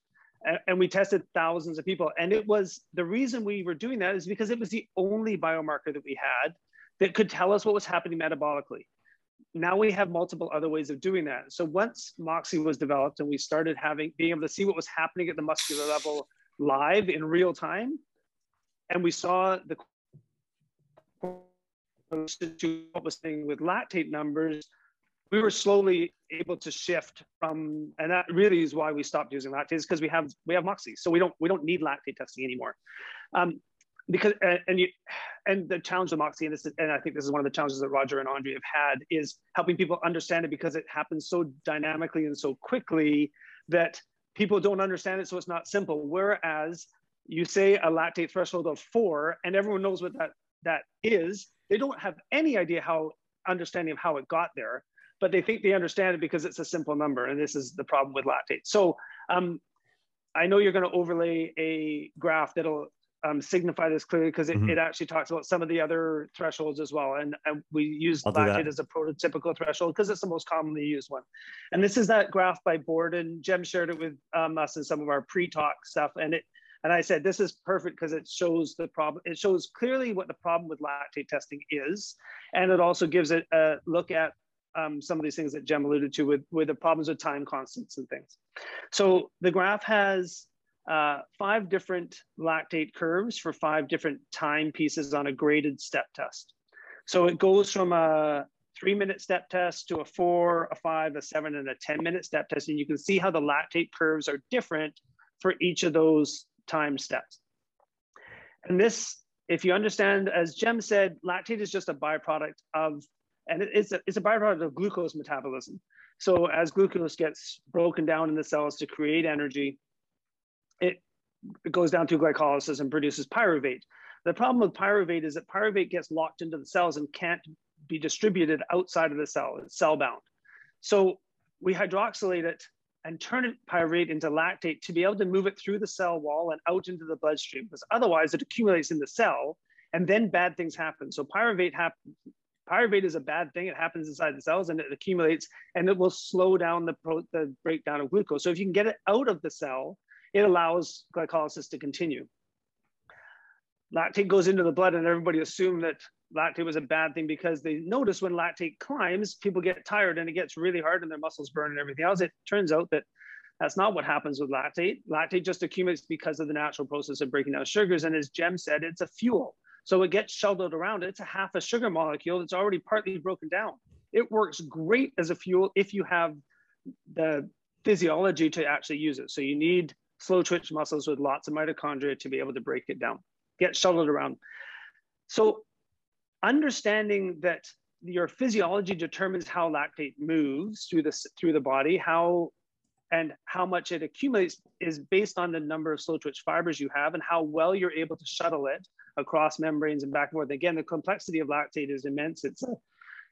and, we tested thousands of people. And it was the reason we were doing that is because it was the only biomarker that we had that could tell us what was happening metabolically. Now we have multiple other ways of doing that. So once moxy was developed and we started having being able to see what was happening at the muscular level live in real time and we saw the what was saying with lactate numbers, we were slowly able to shift from, and that really is why we stopped using lactate, because we have we have Moxy, so we don't we don't need lactate testing anymore. Um, because and you and the challenge of Moxy, and this is, and I think this is one of the challenges that Roger and Andre have had, is helping people understand it because it happens so dynamically and so quickly that people don't understand it, so it's not simple. Whereas you say a lactate threshold of four, and everyone knows what that that is, they don't have any idea how understanding of how it got there, but they think they understand it because it's a simple number. And this is the problem with lactate. So um, I know you're going to overlay a graph that'll um, signify this clearly because it, mm-hmm. it, actually talks about some of the other thresholds as well. And, and we use lactate as a prototypical threshold because it's the most commonly used one. And this is that graph by Bourdon. Jem shared it with um, us in some of our pre-talk stuff. And it and I said, this is perfect because it shows the problem. It shows clearly what the problem with lactate testing is. And it also gives it a look at um, some of these things that Jem alluded to with, with the problems with time constants and things. So the graph has uh, five different lactate curves for five different time pieces on a graded step test. So it goes from a three minute step test to a four, a five, a seven, and a 10 minute step test. And you can see how the lactate curves are different for each of those time steps. And this, if you understand, as Jem said, lactate is just a byproduct of, and it's a, it's a byproduct of glucose metabolism. So as glucose gets broken down in the cells to create energy, it, it goes down to glycolysis and produces pyruvate. The problem with pyruvate is that pyruvate gets locked into the cells and can't be distributed outside of the cell. It's cell bound. So we hydroxylate it and turn it pyruvate into lactate to be able to move it through the cell wall and out into the bloodstream because otherwise it accumulates in the cell and then bad things happen. So pyruvate happens. Pyruvate is a bad thing. It happens inside the cells and it accumulates and it will slow down the, pro- the breakdown of glucose. So if you can get it out of the cell, it allows glycolysis to continue. Lactate goes into the blood and everybody assumed that lactate was a bad thing because they notice when lactate climbs, people get tired and it gets really hard and their muscles burn and everything else. It turns out that that's not what happens with lactate. Lactate just accumulates because of the natural process of breaking down sugars. And as Jem said, it's a fuel. So it gets shuttled around. It's a half a sugar molecule that's already partly broken down. It works great as a fuel if you have the physiology to actually use it. So you need slow twitch muscles with lots of mitochondria to be able to break it down, get shuttled around. So understanding that your physiology determines how lactate moves through the through the body, how and how much it accumulates is based on the number of slow twitch fibers you have and how well you're able to shuttle it across membranes and back and forth. Again, the complexity of lactate is immense. It's a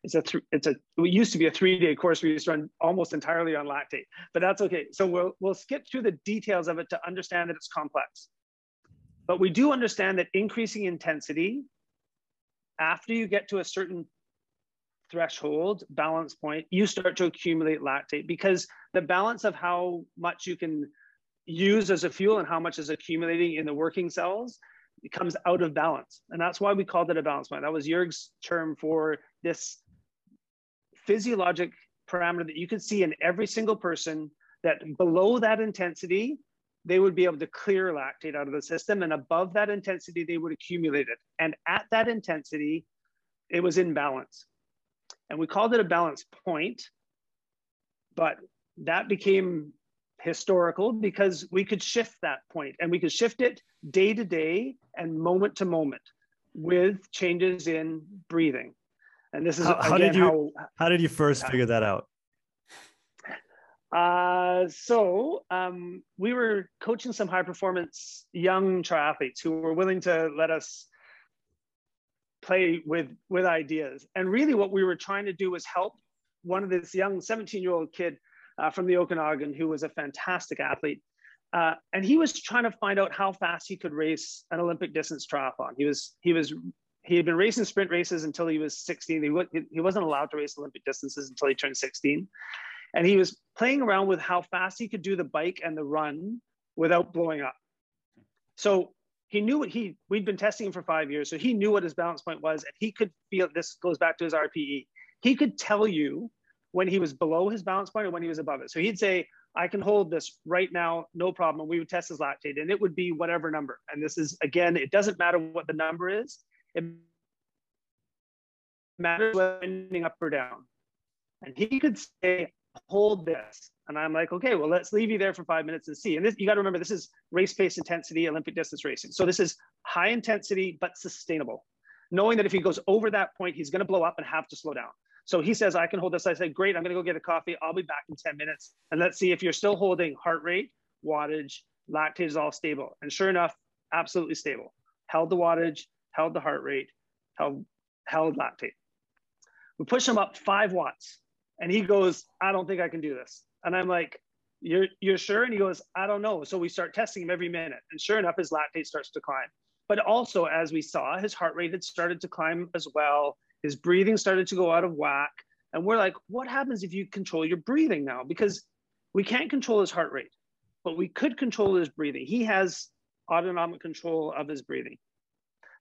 it's a it's a it used to be a three day course we used to run almost entirely on lactate, but that's okay. So we'll we'll skip through the details of it to understand that it's complex. But we do understand that increasing intensity after you get to a certain threshold balance point, you start to accumulate lactate because the balance of how much you can use as a fuel and how much is accumulating in the working cells becomes out of balance. And that's why we called it a balance point. That was Jurg's term for this physiologic parameter that you could see in every single person that below that intensity, they would be able to clear lactate out of the system. And above that intensity, they would accumulate it. And at that intensity, it was in balance. And we called it a balance point, but that became historical because we could shift that point and we could shift it day to day and moment to moment with changes in breathing. And this is how, how did you how, how, did you first figure that out? Uh, so um, we were coaching some high performance young triathletes who were willing to let us play with with ideas. And really, what we were trying to do was help one of this young 17 year old kid uh, from the Okanagan who was a fantastic athlete. Uh, and he was trying to find out how fast he could race an Olympic distance triathlon. He was he was he had been racing sprint races until he was 16. He, he wasn't allowed to race Olympic distances until he turned 16. And he was playing around with how fast he could do the bike and the run without blowing up. So he knew what he we'd been testing him for five years, so he knew what his balance point was, and he could feel this goes back to his RPE. He could tell you when he was below his balance point or when he was above it. So he'd say, I can hold this right now, no problem. And we would test his lactate, and it would be whatever number. And this is again, it doesn't matter what the number is, it matters whether ending up or down. And he could say, hold this. And I'm like, okay, well, let's leave you there for five minutes and see. And this, you got to remember, this is race pace intensity, Olympic distance racing. So this is high intensity, but sustainable. Knowing that if he goes over that point, he's going to blow up and have to slow down. So he says, I can hold this. I say, great, I'm going to go get a coffee. I'll be back in 10 minutes. And let's see if you're still holding heart rate, wattage, lactate is all stable. And sure enough, absolutely stable. Held the wattage, held the heart rate, held, held lactate. We push him up five watts. And he goes, I don't think I can do this. And I'm like, you're, you're sure? And he goes, I don't know. So we start testing him every minute. And sure enough, his lactate starts to climb. But also, as we saw, his heart rate had started to climb as well. His breathing started to go out of whack. And we're like, what happens if you control your breathing now? Because we can't control his heart rate, but we could control his breathing. He has autonomic control of his breathing.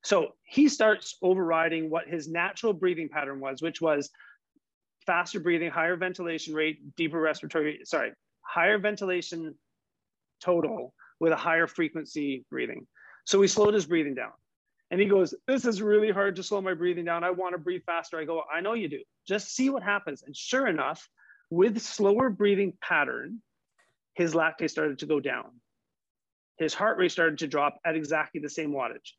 So he starts overriding what his natural breathing pattern was, which was faster breathing, higher ventilation rate, deeper respiratory, sorry, higher ventilation total with a higher frequency breathing. So we slowed his breathing down. And he goes, This is really hard to slow my breathing down. I want to breathe faster. I go, I know you do. Just see what happens. And sure enough, with slower breathing pattern, his lactate started to go down. His heart rate started to drop at exactly the same wattage.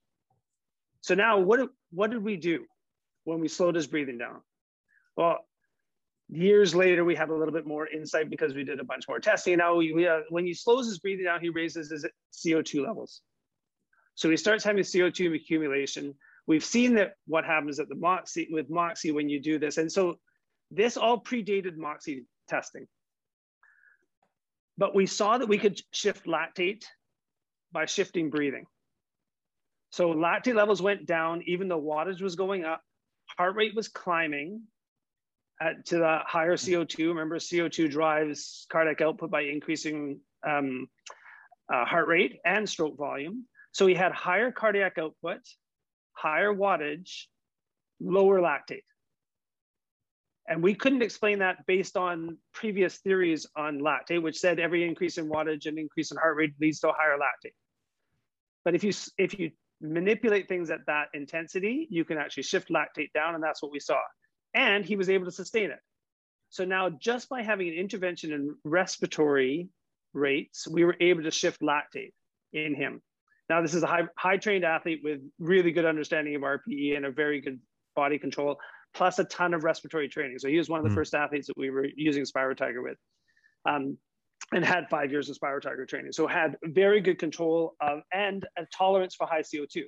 So now, what, what did we do when we slowed his breathing down? Well, years later, we have a little bit more insight because we did a bunch more testing. Now, we, uh, when he slows his breathing down, he raises his CO2 levels. So he starts having CO2 accumulation. We've seen that what happens at the Moxy with Moxy when you do this. And so this all predated Moxy testing. But we saw that we could shift lactate by shifting breathing. So lactate levels went down, even though wattage was going up, heart rate was climbing at, to the higher CO2. Remember, CO2 drives cardiac output by increasing um, uh, heart rate and stroke volume. So he had higher cardiac output, higher wattage, lower lactate. And we couldn't explain that based on previous theories on lactate, which said every increase in wattage and increase in heart rate leads to a higher lactate. But if you if you manipulate things at that intensity, you can actually shift lactate down, and that's what we saw. And he was able to sustain it. So now, just by having an intervention in respiratory rates, we were able to shift lactate in him. Now, this is a high, high trained athlete with really good understanding of RPE and a very good body control, plus a ton of respiratory training. So he was one of the mm. first athletes that we were using Spiro Tiger with. Um, and had five years of Spiro Tiger training. So had very good control of and a tolerance for high CO2.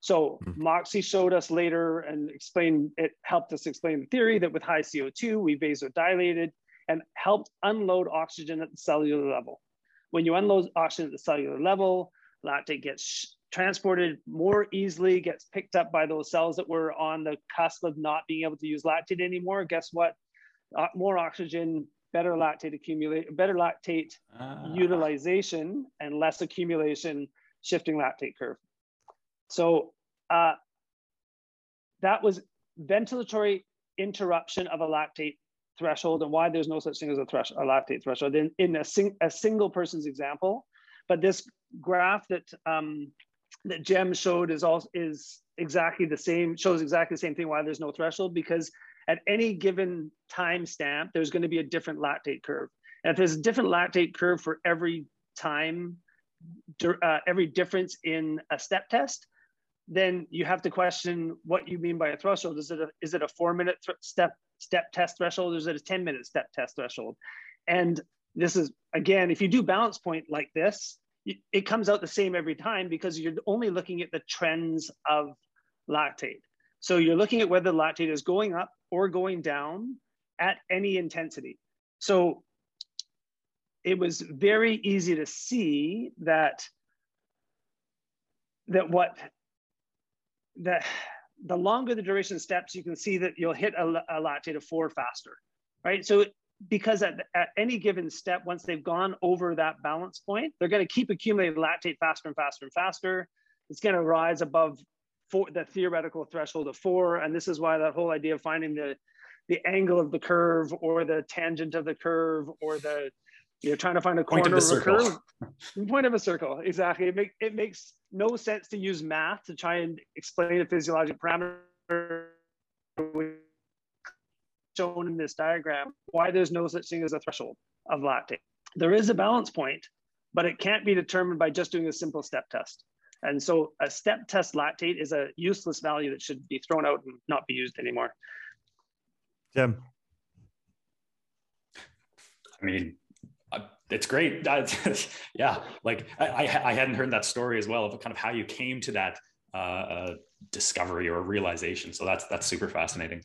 So mm-hmm. Moxy showed us later and explained it helped us explain the theory that with high CO2 we vasodilated and helped unload oxygen at the cellular level. When you unload oxygen at the cellular level, lactate gets transported more easily, gets picked up by those cells that were on the cusp of not being able to use lactate anymore. Guess what? Uh, more oxygen, better lactate accumulate, better lactate ah. utilization, and less accumulation, shifting lactate curve. So uh, that was ventilatory interruption of a lactate threshold and why there's no such thing as a, thresh, a lactate threshold in, in a, sing, a single person's example. But this graph that um, that Jem showed is also is exactly the same, shows exactly the same thing why there's no threshold because at any given time stamp, there's going to be a different lactate curve. And if there's a different lactate curve for every time, uh, every difference in a step test, then you have to question what you mean by a threshold. Is it a, is it a four minute step step test threshold or is it a 10 minute step test threshold? And this is, again, if you do balance point like this, it comes out the same every time because you're only looking at the trends of lactate. So you're looking at whether lactate is going up or going down at any intensity. So it was very easy to see that that what that the longer the duration steps, you can see that you'll hit a, a lactate of four faster, right? So because at, at any given step, once they've gone over that balance point, they're going to keep accumulating lactate faster and faster and faster. It's going to rise above four, the theoretical threshold of four. And this is why that whole idea of finding the, the angle of the curve or the tangent of the curve or the you're trying to find a corner point of, of a curve. point of a circle, exactly. It, make, it makes no sense to use math to try and explain a physiologic parameter shown in this diagram why there's no such thing as a threshold of lactate. There is a balance point, but it can't be determined by just doing a simple step test. And so a step test lactate is a useless value that should be thrown out and not be used anymore. Tim. I mean, it's great. yeah, like I, I, hadn't heard that story as well of kind of how you came to that uh, uh, discovery or realization. So that's that's super fascinating.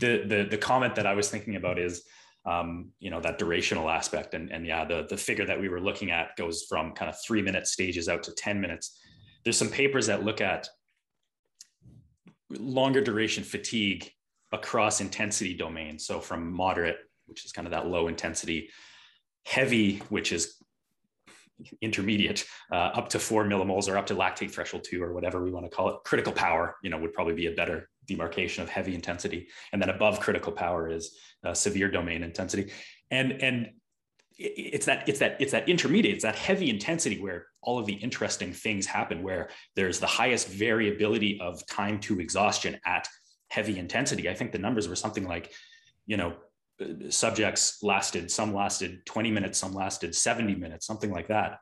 The the the comment that I was thinking about is um, you know that durational aspect and and yeah the the figure that we were looking at goes from kind of three minute stages out to 10 minutes there's some papers that look at longer duration fatigue across intensity domains so from moderate which is kind of that low intensity heavy which is intermediate uh, up to four millimoles or up to lactate threshold two or whatever we want to call it. Critical power, you know, would probably be a better demarcation of heavy intensity. And then above critical power is uh, severe domain intensity. And, and it's that it's that it's that intermediate it's that heavy intensity where all of the interesting things happen where there's the highest variability of time to exhaustion at heavy intensity i think the numbers were something like you know subjects lasted, some lasted 20 minutes, some lasted 70 minutes, something like that.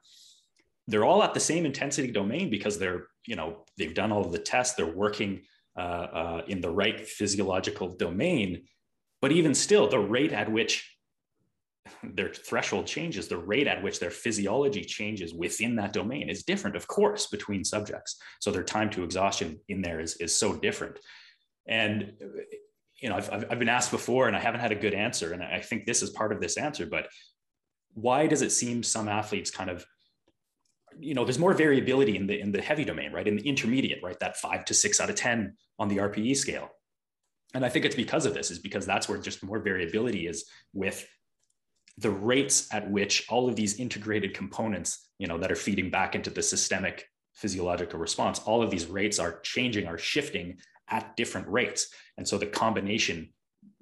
They're all at the same intensity domain because they're, you know, they've done all of the tests, they're working uh, uh, in the right physiological domain. But even still, the rate at which their threshold changes, the rate at which their physiology changes within that domain is different, of course, between subjects. So their time to exhaustion in there is, is so different. And you know, I've, I've been asked before and I haven't had a good answer. And I think this is part of this answer, but why does it seem some athletes kind of, you know, there's more variability in the, in the heavy domain, right? In the intermediate, right? That five to six out of 10 on the RPE scale. And I think it's because of this is because that's where just more variability is with the rates at which all of these integrated components, you know, that are feeding back into the systemic physiological response, all of these rates are changing, are shifting at different rates. And so the combination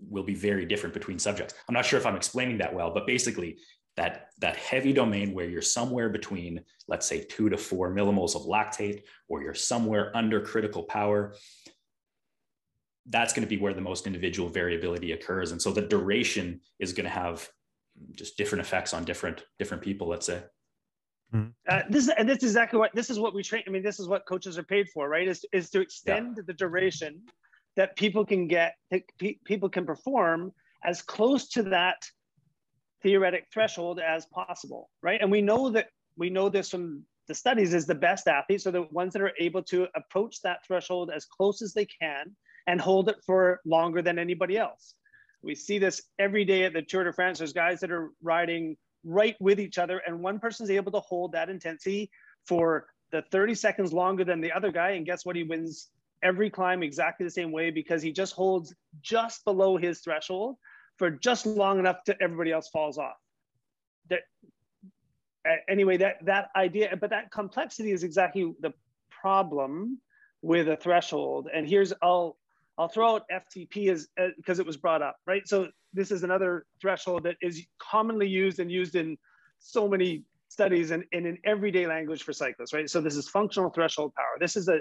will be very different between subjects. I'm not sure if I'm explaining that well, but basically that, that heavy domain where you're somewhere between, let's say two to four millimoles of lactate, or you're somewhere under critical power, that's going to be where the most individual variability occurs. And so the duration is going to have just different effects on different, different people, let's say. Mm-hmm. Uh, this and this is exactly what this is what we train. I mean, this is what coaches are paid for, right? Is is to extend yeah. the duration that people can get, that people can perform as close to that theoretic threshold as possible, right? And we know that we know this from the studies is the best athletes are the ones that are able to approach that threshold as close as they can and hold it for longer than anybody else. We see this every day at the Tour de France. There's guys that are riding right with each other, and one person's able to hold that intensity for the 30 seconds longer than the other guy. And guess what? He wins every climb exactly the same way because he just holds just below his threshold for just long enough to everybody else falls off. That anyway, that that idea, but that complexity is exactly the problem with a threshold. And here's I'll I'll throw out FTP as because uh, it was brought up, right? So this is another threshold that is commonly used and used in so many studies and, and in everyday language for cyclists, right? So this is functional threshold power. This is a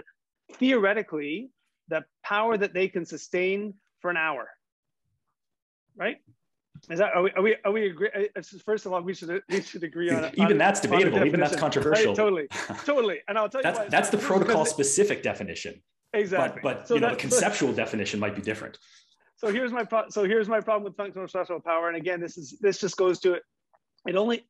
theoretically the power that they can sustain for an hour, right? Is that are we are we, are we agree? Uh, first of all, we should we should agree on even on, that's debatable. Even that's controversial. Right, totally, totally. And I'll tell that's, you why, that's the protocol specific definition. Exactly. But, but so you know, the conceptual so, definition might be different. So here's my pro- so here's my problem with functional threshold power. And again, this is this just goes to it. It only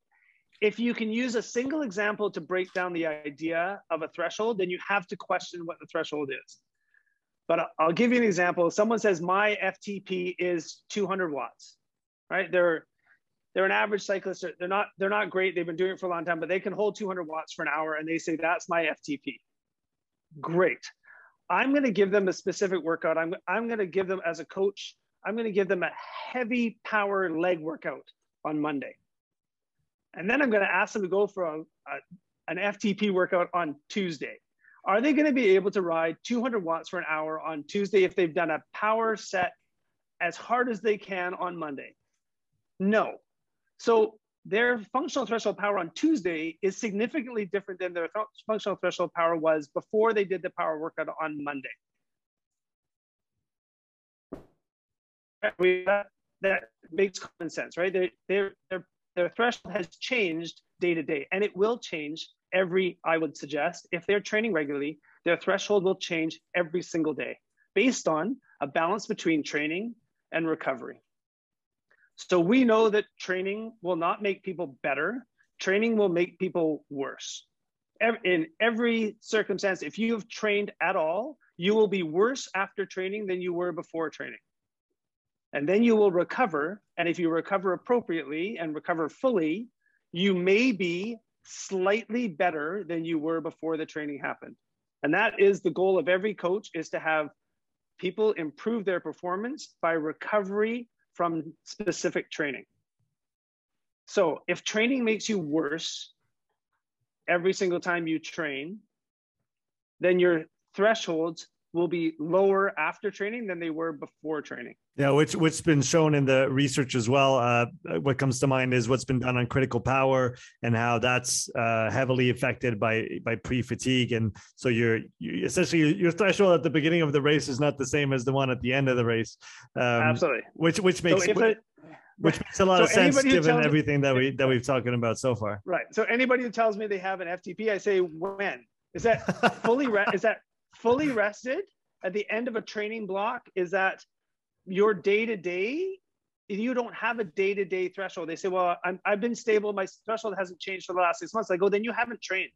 if you can use a single example to break down the idea of a threshold, then you have to question what the threshold is. But I'll give you an example. Someone says my FTP is 200 watts, right? They're they're an average cyclist. They're not they're not great. They've been doing it for a long time, but they can hold 200 watts for an hour, and they say that's my FTP. Great. I'm going to give them a specific workout. I'm I'm going to give them as a coach. I'm going to give them a heavy power leg workout on Monday. And then I'm going to ask them to go for a, a, an FTP workout on Tuesday. Are they going to be able to ride 200 watts for an hour on Tuesday if they've done a power set as hard as they can on Monday? No. So their functional threshold power on Tuesday is significantly different than their th functional threshold power was before they did the power workout on Monday. That, that makes common sense, right? They, they're, they're their threshold has changed day to day and it will change every i would suggest if they're training regularly their threshold will change every single day based on a balance between training and recovery so we know that training will not make people better training will make people worse in every circumstance if you've trained at all you will be worse after training than you were before training and then you will recover. And if you recover appropriately and recover fully, you may be slightly better than you were before the training happened. And that is the goal of every coach is to have people improve their performance by recovery from specific training. So if training makes you worse every single time you train, then your thresholds will be lower after training than they were before training. Yeah, which which's been shown in the research as well. Uh, what comes to mind is what's been done on critical power and how that's uh, heavily affected by by pre fatigue, and so you're, you essentially your threshold at the beginning of the race is not the same as the one at the end of the race. Um, Absolutely. Which which makes so which, which makes a lot so of sense given everything that we that we've talking about so far. Right. So anybody who tells me they have an FTP, I say when is that fully re- is that fully rested at the end of a training block? Is that your day to day, you don't have a day to day threshold. They say, well, i have been stable. My threshold hasn't changed for the last six months. I go, then you haven't trained.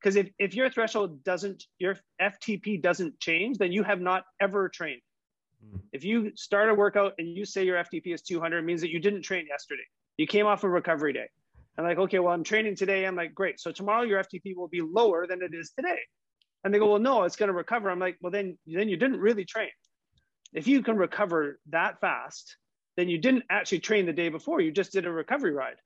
Because if, if your threshold doesn't, your FTP doesn't change, then you have not ever trained. Mm. If you start a workout and you say your FTP is 200, it means that you didn't train yesterday. You came off a recovery day. I'm like, okay, well, I'm training today. I'm like, great. So tomorrow your FTP will be lower than it is today. And they go, well, no, it's going to recover. I'm like, well, then, then you didn't really train if you can recover that fast, then you didn't actually train the day before. You just did a recovery ride.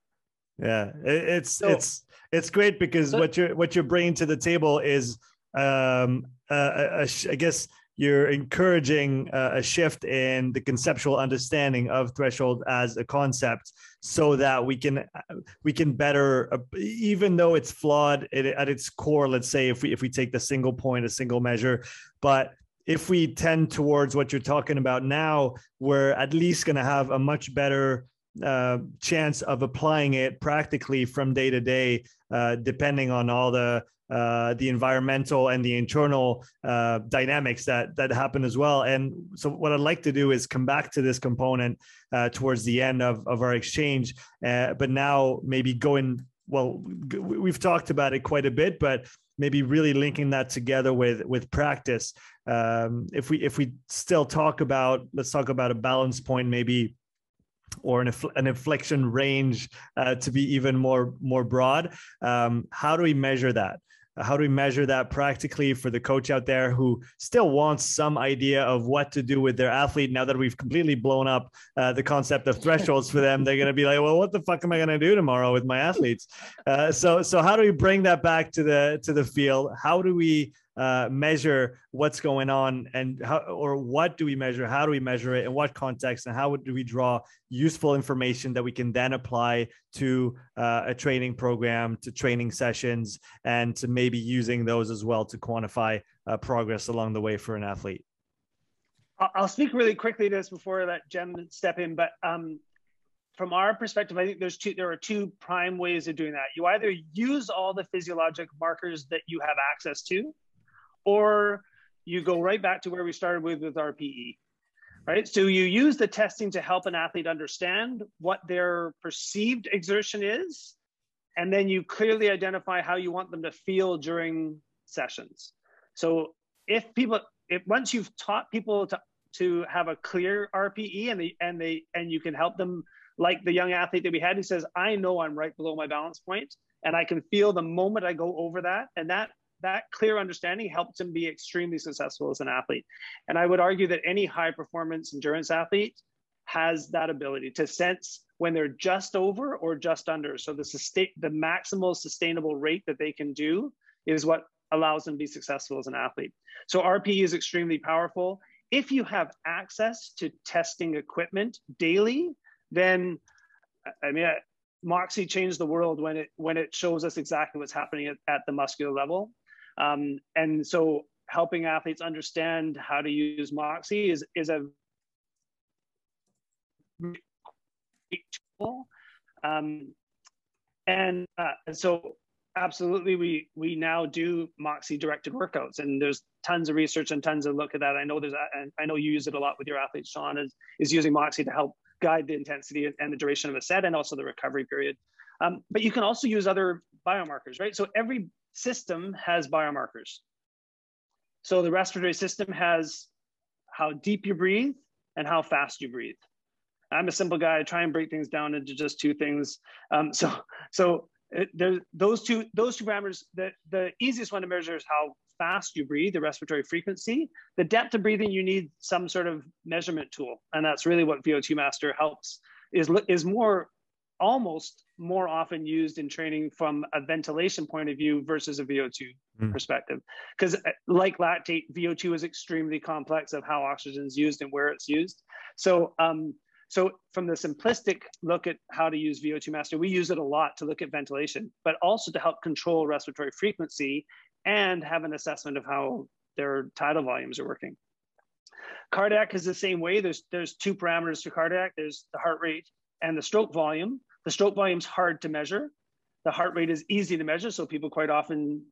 Yeah, it's so, it's it's great because what you're what you're bringing to the table is, um, uh, I guess you're encouraging uh, a shift in the conceptual understanding of threshold as a concept so that we can uh, we can better uh, even though it's flawed at its core let's say if we if we take the single point a single measure but if we tend towards what you're talking about now, we're at least going to have a much better uh, chance of applying it practically from day to day, uh, depending on all the uh, the environmental and the internal uh, dynamics that that happen as well. And so, what I'd like to do is come back to this component uh, towards the end of of our exchange, but now maybe going. Well, we've talked about it quite a bit, but maybe really linking that together with with practice. Um, if we if we still talk about, let's talk about a balance point, maybe or an, an inflection range uh, to be even more more broad. Um, how do we measure that? how do we measure that practically for the coach out there who still wants some idea of what to do with their athlete now that we've completely blown up uh, the concept of thresholds for them they're going to be like well what the fuck am i going to do tomorrow with my athletes uh, so so how do we bring that back to the to the field how do we uh, measure what's going on and how or what do we measure how do we measure it in what context and how do we draw useful information that we can then apply to uh, a training program to training sessions and to maybe using those as well to quantify uh, progress along the way for an athlete i'll speak really quickly to this before I let jem step in but um, from our perspective, I think there's two. There are two prime ways of doing that. You either use all the physiologic markers that you have access to, or you go right back to where we started with with RPE, right? So you use the testing to help an athlete understand what their perceived exertion is, and then you clearly identify how you want them to feel during sessions. So if people, if once you've taught people to to have a clear RPE and they and they and you can help them like the young athlete that we had who says, I know I'm right below my balance point and I can feel the moment I go over that. And that that clear understanding helps him be extremely successful as an athlete. And I would argue that any high performance endurance athlete has that ability to sense when they're just over or just under. So the sustain the maximal sustainable rate that they can do is what allows them to be successful as an athlete. So RP is extremely powerful. If you have access to testing equipment daily, then I mean Moxy changed the world when it when it shows us exactly what's happening at, at the muscular level. Um, and so helping athletes understand how to use Moxy is, is a tool. Um, and uh, so absolutely we we now do moxy directed workouts and there's tons of research and tons of look at that i know there's and i know you use it a lot with your athletes sean is, is using moxy to help guide the intensity and the duration of a set and also the recovery period um, but you can also use other biomarkers right so every system has biomarkers. So the respiratory system has how deep you breathe and how fast you breathe. I'm a simple guy. I try and break things down into just two things. Um, so, so it, there, those two those two parameters. The the easiest one to measure is how fast you breathe, the respiratory frequency. The depth of breathing, you need some sort of measurement tool, and that's really what VO2 Master helps. Is is more almost more often used in training from a ventilation point of view versus a VO2 mm. perspective. Because, uh, like lactate, VO2 is extremely complex of how oxygen is used and where it's used. So, um, so from the simplistic look at how to use VO2 master, we use it a lot to look at ventilation, but also to help control respiratory frequency and have an assessment of how their tidal volumes are working. Cardiac is the same way. There's there's two parameters to cardiac. There's the heart rate and the stroke volume. The stroke volume is hard to measure. The heart rate is easy to measure, so people quite often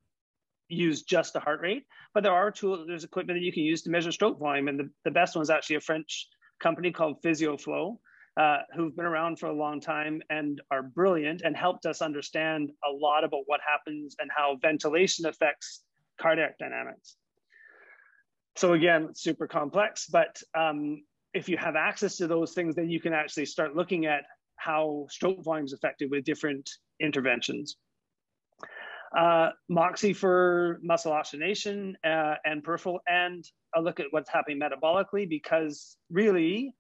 use just the heart rate. But there are tools, there's equipment that you can use to measure stroke volume, and the, the best one is actually a French company called PhysioFlow, uh, who've been around for a long time and are brilliant and helped us understand a lot about what happens and how ventilation affects cardiac dynamics. So again, super complex, but um, if you have access to those things, then you can actually start looking at how stroke volume is affected with different interventions. Uh, Moxy for muscle oxygenation uh, and peripheral, and a look at what's happening metabolically, because really,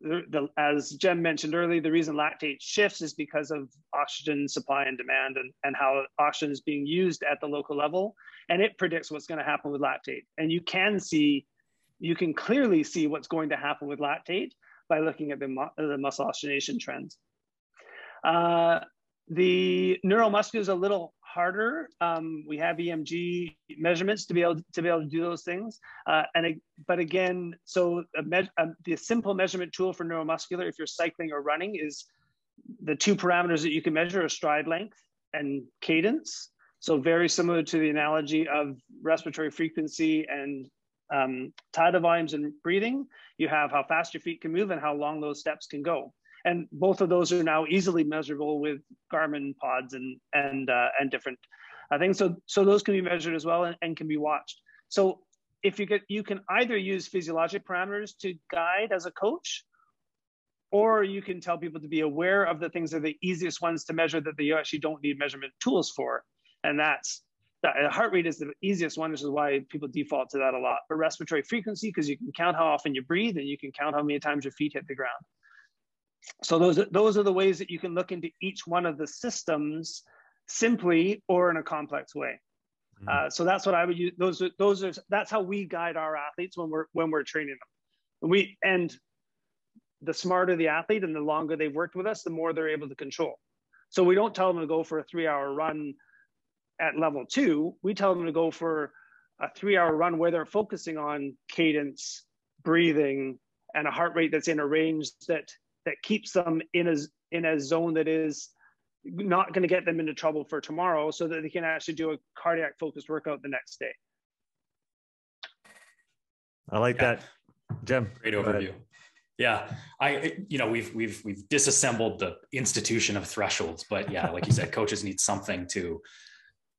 the, the, as Jem mentioned earlier, the reason lactate shifts is because of oxygen supply and demand and, and how oxygen is being used at the local level. And it predicts what's going to happen with lactate. And you can see, you can clearly see what's going to happen with lactate by looking at the, the muscle oxygenation trends. Uh, the neuromuscular is a little harder. Um, we have EMG measurements to be able to be able to do those things. Uh, and but again, so a a, the simple measurement tool for neuromuscular, if you're cycling or running, is the two parameters that you can measure are stride length and cadence. So very similar to the analogy of respiratory frequency and um, tidal volumes and breathing. You have how fast your feet can move and how long those steps can go. And both of those are now easily measurable with Garmin pods and and uh, and different uh, things. So so those can be measured as well and, and can be watched. So if you get you can either use physiologic parameters to guide as a coach, or you can tell people to be aware of the things that are the easiest ones to measure that they actually don't need measurement tools for. And that's that heart rate is the easiest one, which is why people default to that a lot. But respiratory frequency, because you can count how often you breathe and you can count how many times your feet hit the ground. So those, those are the ways that you can look into each one of the systems simply or in a complex way. Mm-hmm. Uh, so that's what I would use. Those are, those are that's how we guide our athletes when we're when we're training them. And we and the smarter the athlete and the longer they've worked with us, the more they're able to control. So we don't tell them to go for a three hour run at level two. We tell them to go for a three hour run where they're focusing on cadence, breathing, and a heart rate that's in a range that that keeps them in a in a zone that is not going to get them into trouble for tomorrow so that they can actually do a cardiac focused workout the next day. I like yeah. that. Jem. Great overview. Yeah, I you know we've we've we've disassembled the institution of thresholds, but yeah, like you said, coaches need something to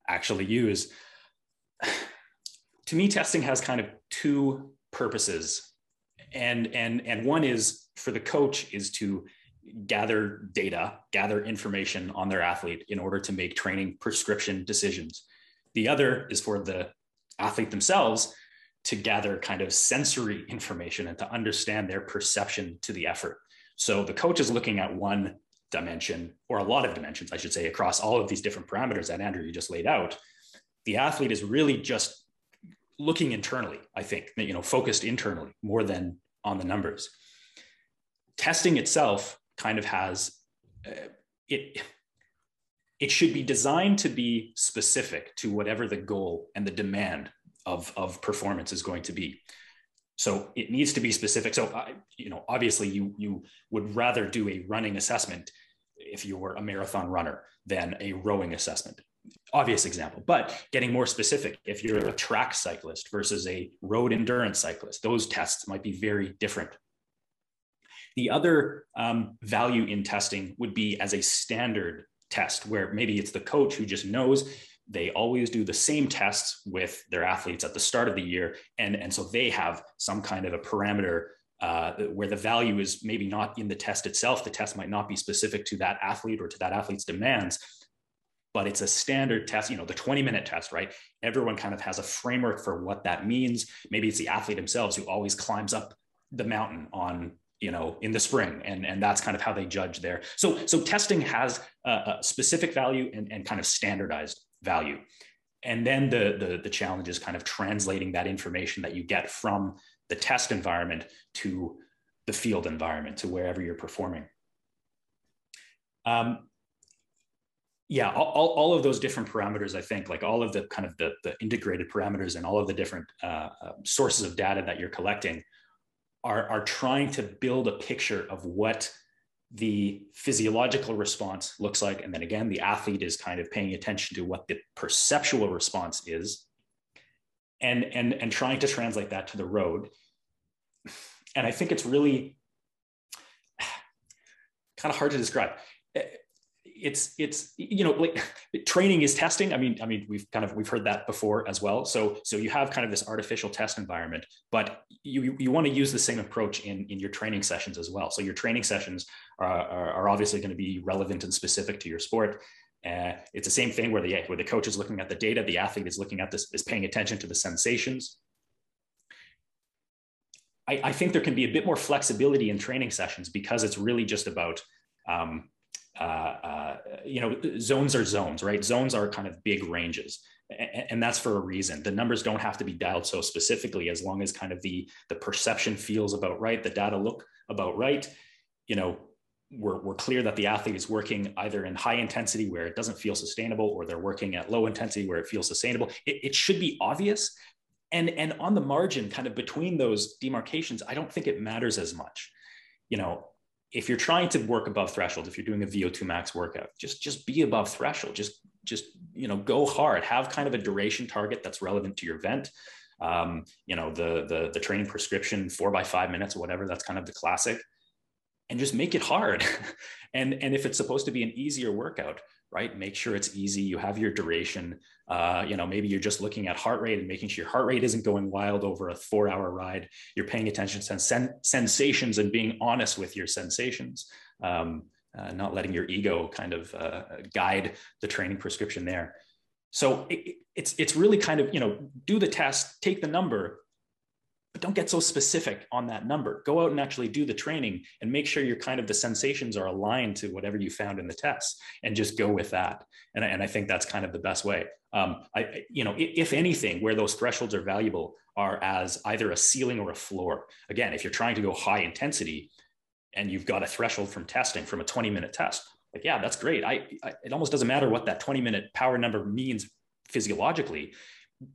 actually use. to me, testing has kind of two purposes, and and and one is for the coach is to gather data, gather information on their athlete in order to make training prescription decisions. The other is for the athlete themselves to gather kind of sensory information and to understand their perception to the effort. So the coach is looking at one dimension or a lot of dimensions, I should say, across all of these different parameters that Andrew you just laid out. The athlete is really just looking internally, I think, you know, focused internally more than on the numbers. Testing itself kind of has uh, it it should be designed to be specific to whatever the goal and the demand of, of performance is going to be. So it needs to be specific. So, uh, you know, obviously you, you would rather do a running assessment if you were a marathon runner than a rowing assessment. Obvious example, but getting more specific, if you're a track cyclist versus a road endurance cyclist, those tests might be very different. The other um, value in testing would be as a standard test where maybe it's the coach who just knows they always do the same tests with their athletes at the start of the year. And, and so they have some kind of a parameter uh, where the value is maybe not in the test itself. The test might not be specific to that athlete or to that athlete's demands, but it's a standard test, you know, the 20 minute test, right? Everyone kind of has a framework for what that means. Maybe it's the athlete themselves who always climbs up the mountain on you know in the spring and and that's kind of how they judge there so so testing has a, a specific value and, and kind of standardized value. And then the, the, the challenge is kind of translating that information that you get from the test environment to the field environment, to wherever you're performing. Um, yeah, all, all of those different parameters, I think, like all of the kind of the, the integrated parameters and all of the different uh, uh, sources of data that you're collecting are, are trying to build a picture of what the physiological response looks like. And then again, the athlete is kind of paying attention to what the perceptual response is and, and, and trying to translate that to the road. And I think it's really kind of hard to describe it's it's you know like training is testing. I mean i mean we've kind of we've heard that before as well. So so you have kind of this artificial test environment but you you want to use the same approach in in your training sessions as well. So your training sessions are, are, are obviously going to be relevant and specific to your sport. Uh, it's the same thing where the where the coach is looking at the data the athlete is looking at this is paying attention to the sensations. I, I think there can be a bit more flexibility in training sessions because it's really just about um, uh, uh, you know, zones are zones, right? Zones are kind of big ranges. And that's for a reason. The numbers don't have to be dialed so specifically as long as kind of the, the perception feels about right, the data look about right. You know, we're, we're clear that the athlete is working either in high intensity where it doesn't feel sustainable or they're working at low intensity where it feels sustainable. It, it should be obvious. And, and on the margin, kind of between those demarcations, I don't think it matters as much. You know, if you're trying to work above threshold, if you're doing a VO2 max workout, just just be above threshold. Just just you know go hard. Have kind of a duration target that's relevant to your event. Um, you know the the the training prescription four by five minutes or whatever. That's kind of the classic, and just make it hard. and and if it's supposed to be an easier workout, right? Make sure it's easy. You have your duration. Uh, you know, maybe you're just looking at heart rate and making sure your heart rate isn't going wild over a four hour ride. You're paying attention to sen- sensations and being honest with your sensations, um, uh, not letting your ego kind of uh, guide the training prescription there. So it, it's it's really kind of you know do the test, take the number, but don't get so specific on that number. Go out and actually do the training and make sure your kind of the sensations are aligned to whatever you found in the test and just go with that. And, and I think that's kind of the best way. Um, I, you know, if, anything, where those thresholds are valuable are as either a ceiling or a floor. Again, if you're trying to go high intensity and you've got a threshold from testing from a 20 minute test, like, yeah, that's great. I, I it almost doesn't matter what that 20 minute power number means physiologically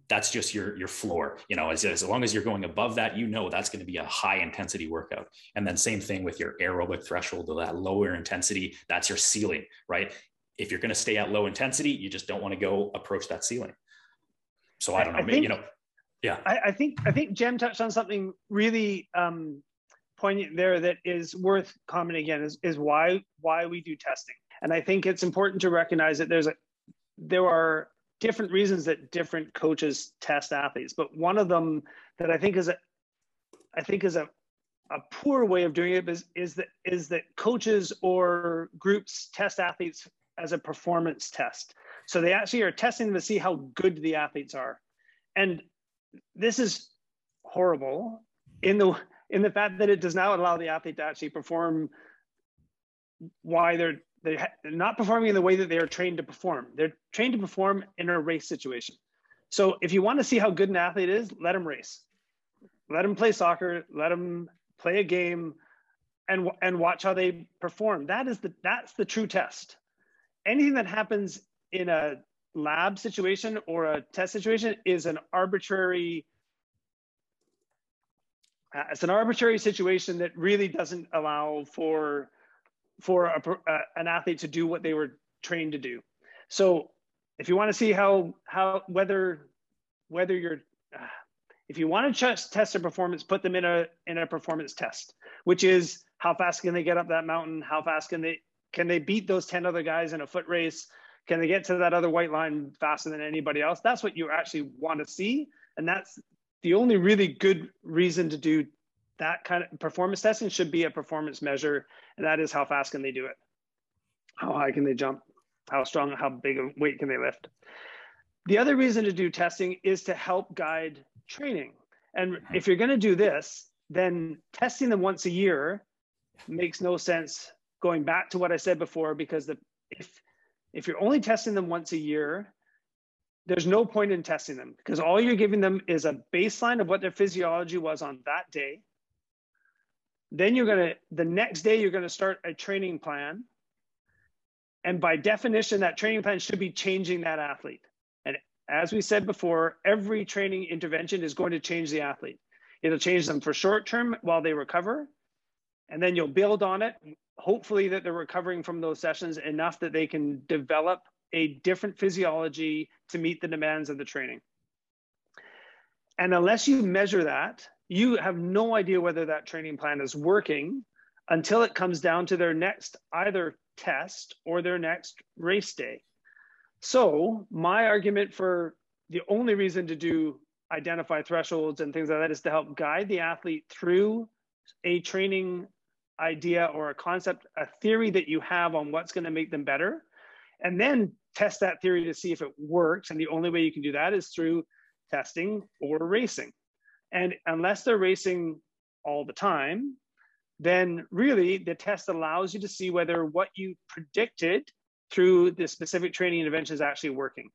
that's just your your floor you know as, as long as you're going above that you know that's going to be a high intensity workout. And then same thing with your aerobic threshold or that lower intensity that's your ceiling right? If you're going to stay at low intensity you just don't want to go approach that ceiling. So i don't know I think, you know yeah. I, I, think i think jem touched on something really um poignant there that is worth commenting again is, is why why we do testing. And i think it's important to recognize that there's a there are different reasons that different coaches test athletes, but one of them that I think is a, I think is a, a poor way of doing it is, is that is that coaches or groups test athletes as a performance test. So they actually are testing them to see how good the athletes are, and this is horrible in the in the fact that it does not allow the athlete to actually perform why they're they're not performing in the way that they are trained to perform. They're trained to perform in a race situation. So if you want to see how good an athlete is, let them race. Let them play soccer, let them play a game and and watch how they perform. That is the that's the true test. Anything that happens in a lab situation or a test situation is an arbitrary uh, it's an arbitrary situation that really doesn't allow for for a, uh, an athlete to do what they were trained to do. So if you want to see how how whether whether you're uh, if you want to just test their performance, put them in a in a performance test, which is how fast can they get up that mountain? How fast can they can they beat those 10 other guys in a foot race? Can they get to that other white line faster than anybody else? That's what you actually want to see. And that's the only really good reason to do that kind of performance testing should be a performance measure, and that is how fast can they do it? How high can they jump? How strong, how big a weight can they lift? The other reason to do testing is to help guide training. And mm-hmm. if you're going to do this, then testing them once a year makes no sense going back to what I said before, because the, if, if you're only testing them once a year, there's no point in testing them because all you're giving them is a baseline of what their physiology was on that day then you're going to, the next day, you're going to start a training plan. And by definition, that training plan should be changing that athlete. And as we said before, every training intervention is going to change the athlete. It'll change them for short term while they recover. And then you'll build on it. Hopefully, that they're recovering from those sessions enough that they can develop a different physiology to meet the demands of the training. And unless you measure that, you have no idea whether that training plan is working until it comes down to their next either test or their next race day. So, my argument for the only reason to do identify thresholds and things like that is to help guide the athlete through a training idea or a concept, a theory that you have on what's going to make them better, and then test that theory to see if it works. And the only way you can do that is through testing or racing. And unless they're racing all the time, then really the test allows you to see whether what you predicted through the specific training intervention is actually working.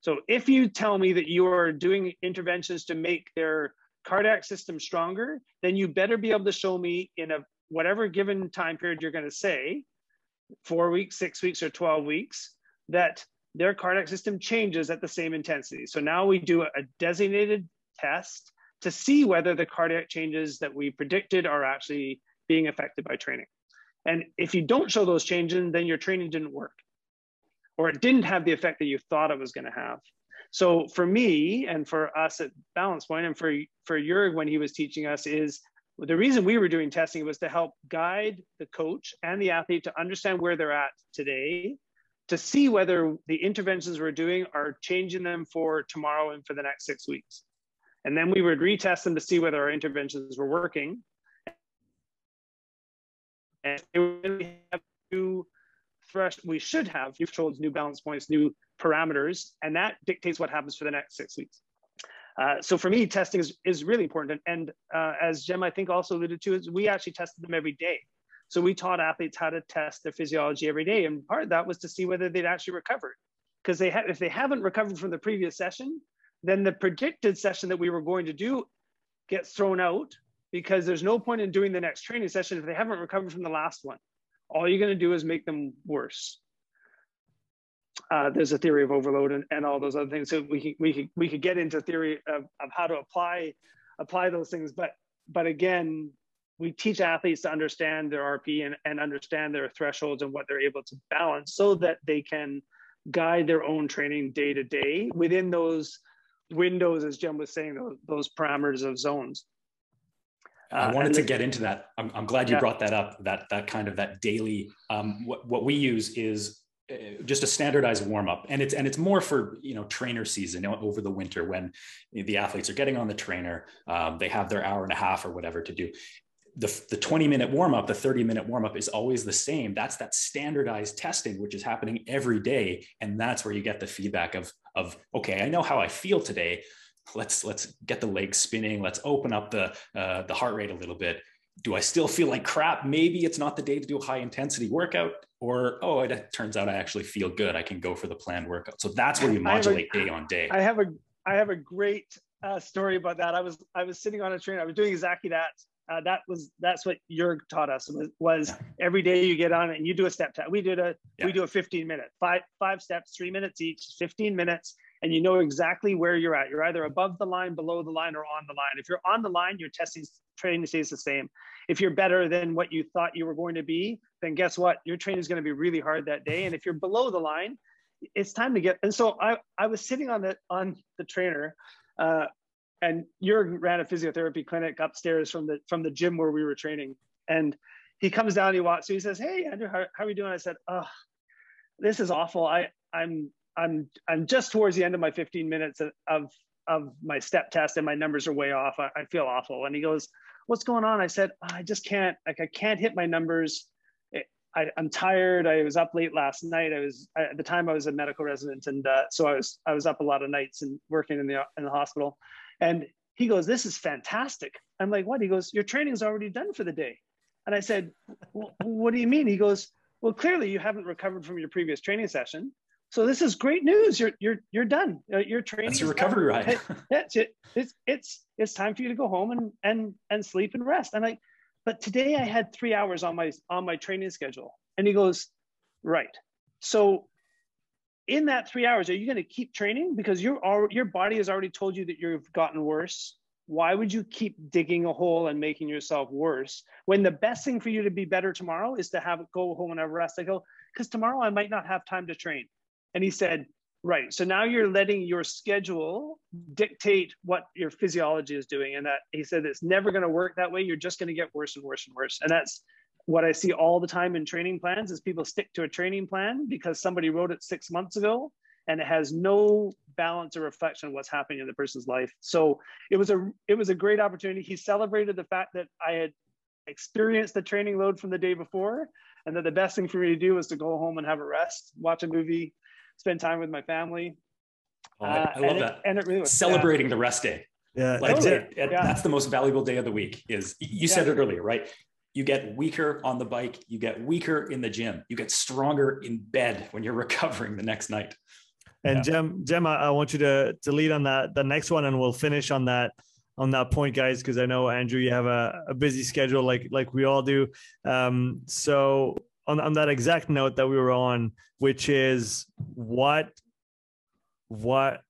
So if you tell me that you are doing interventions to make their cardiac system stronger, then you better be able to show me in a whatever given time period you're going to say, four weeks, six weeks, or 12 weeks, that their cardiac system changes at the same intensity. So now we do a designated test to see whether the cardiac changes that we predicted are actually being affected by training. And if you don't show those changes, then your training didn't work or it didn't have the effect that you thought it was going to have. So for me and for us at Balance Point and for, for Jurg when he was teaching us is the reason we were doing testing was to help guide the coach and the athlete to understand where they're at today, to see whether the interventions we're doing are changing them for tomorrow and for the next six weeks. And then we would retest them to see whether our interventions were working. And we have to we should have new thresholds, new balance points, new parameters, and that dictates what happens for the next six weeks. Uh, so for me, testing is, is really important. And, uh, as Jem, I think also alluded to, is we actually tested them every day. So we taught athletes how to test their physiology every day. And part of that was to see whether they'd actually recovered. Because they have, if they haven't recovered from the previous session, then the predicted session that we were going to do gets thrown out because there's no point in doing the next training session if they haven't recovered from the last one. All you're going to do is make them worse. Uh, there's a theory of overload and, and all those other things. So we could, we could, we could get into theory of, of how to apply apply those things. But but again, we teach athletes to understand their RP and, and understand their thresholds and what they're able to balance so that they can guide their own training day to day within those windows, as Jem was saying, those, those parameters of zones. I uh, wanted to get into that. I'm, I'm glad you yeah. brought that up. That that kind of that daily. Um, what what we use is uh, just a standardized warm up, and it's and it's more for you know trainer season over the winter when the athletes are getting on the trainer. Um, they have their hour and a half or whatever to do. The, the 20 minute warm up, the 30 minute warm up is always the same. That's that standardized testing, which is happening every day. And that's where you get the feedback of, of, okay, I know how I feel today. Let's let's get the legs spinning. Let's open up the uh, the heart rate a little bit. Do i still feel like crap? Maybe it's not the day to do a high intensity workout or oh it turns out i actually feel good. I can go for the planned workout. So that's where you modulate a, day on day. I have a i have a great uh, story about that. I was i was sitting on a train. I was doing exactly that uh, that was that's what Jurg taught us was, was yeah. every day you get on it and you do a step test. We did a yeah. we do a 15 minute five five steps, three minutes each, 15 minutes, and you know exactly where you're at. You're either above the line, below the line, or on the line. If you're on the line, your testing training stays the same. If you're better than what you thought you were going to be, then guess what? Your training is going to be really hard that day. And if you're below the line, it's time to get. And so I, I was sitting on the on the trainer, uh, and Jurg ran a physiotherapy clinic upstairs from the from the gym where we were training. And he comes down, he walks, so he says, "Hey Andrew, how, how are you doing?" I said, "Oh, this is awful. I I'm I'm I'm just towards the end of my 15 minutes of of my step test and my numbers are way off. I, I feel awful. And he goes, "What's going on?" I said, "I just can't. Like I can't hit my numbers. I, am tired. I was up late last night. I was at the time I was a medical resident, and uh, so I was I was up a lot of nights and working in the in the hospital. And he goes, "This is fantastic." I'm like, "What?" He goes, "Your training's already done for the day." And I said, well, "What do you mean?" He goes, "Well, clearly you haven't recovered from your previous training session." So this is great news. You're you're you're done. Uh, your training. That's your recovery done. ride. That's it. It's it's it's time for you to go home and and and sleep and rest. And I, but today I had three hours on my on my training schedule. And he goes, right. So in that three hours, are you going to keep training because your your body has already told you that you've gotten worse? Why would you keep digging a hole and making yourself worse when the best thing for you to be better tomorrow is to have go home and have rest? I go because tomorrow I might not have time to train. And he said, right. So now you're letting your schedule dictate what your physiology is doing. And that he said, it's never going to work that way. You're just going to get worse and worse and worse. And that's what I see all the time in training plans is people stick to a training plan because somebody wrote it six months ago and it has no balance or reflection of what's happening in the person's life. So it was a it was a great opportunity. He celebrated the fact that I had experienced the training load from the day before and that the best thing for me to do was to go home and have a rest, watch a movie, spend time with my family. Oh, I, I love uh, that. It, and it really was celebrating yeah. the rest day. Yeah, like totally. it, it, yeah. that's the most valuable day of the week. Is you yeah. said it earlier, right? You get weaker on the bike, you get weaker in the gym, you get stronger in bed when you're recovering the next night. And Jem, Jem, I, I want you to to lead on that the next one, and we'll finish on that on that point, guys, because I know Andrew, you have a, a busy schedule like like we all do. Um, so on, on that exact note that we were on, which is what what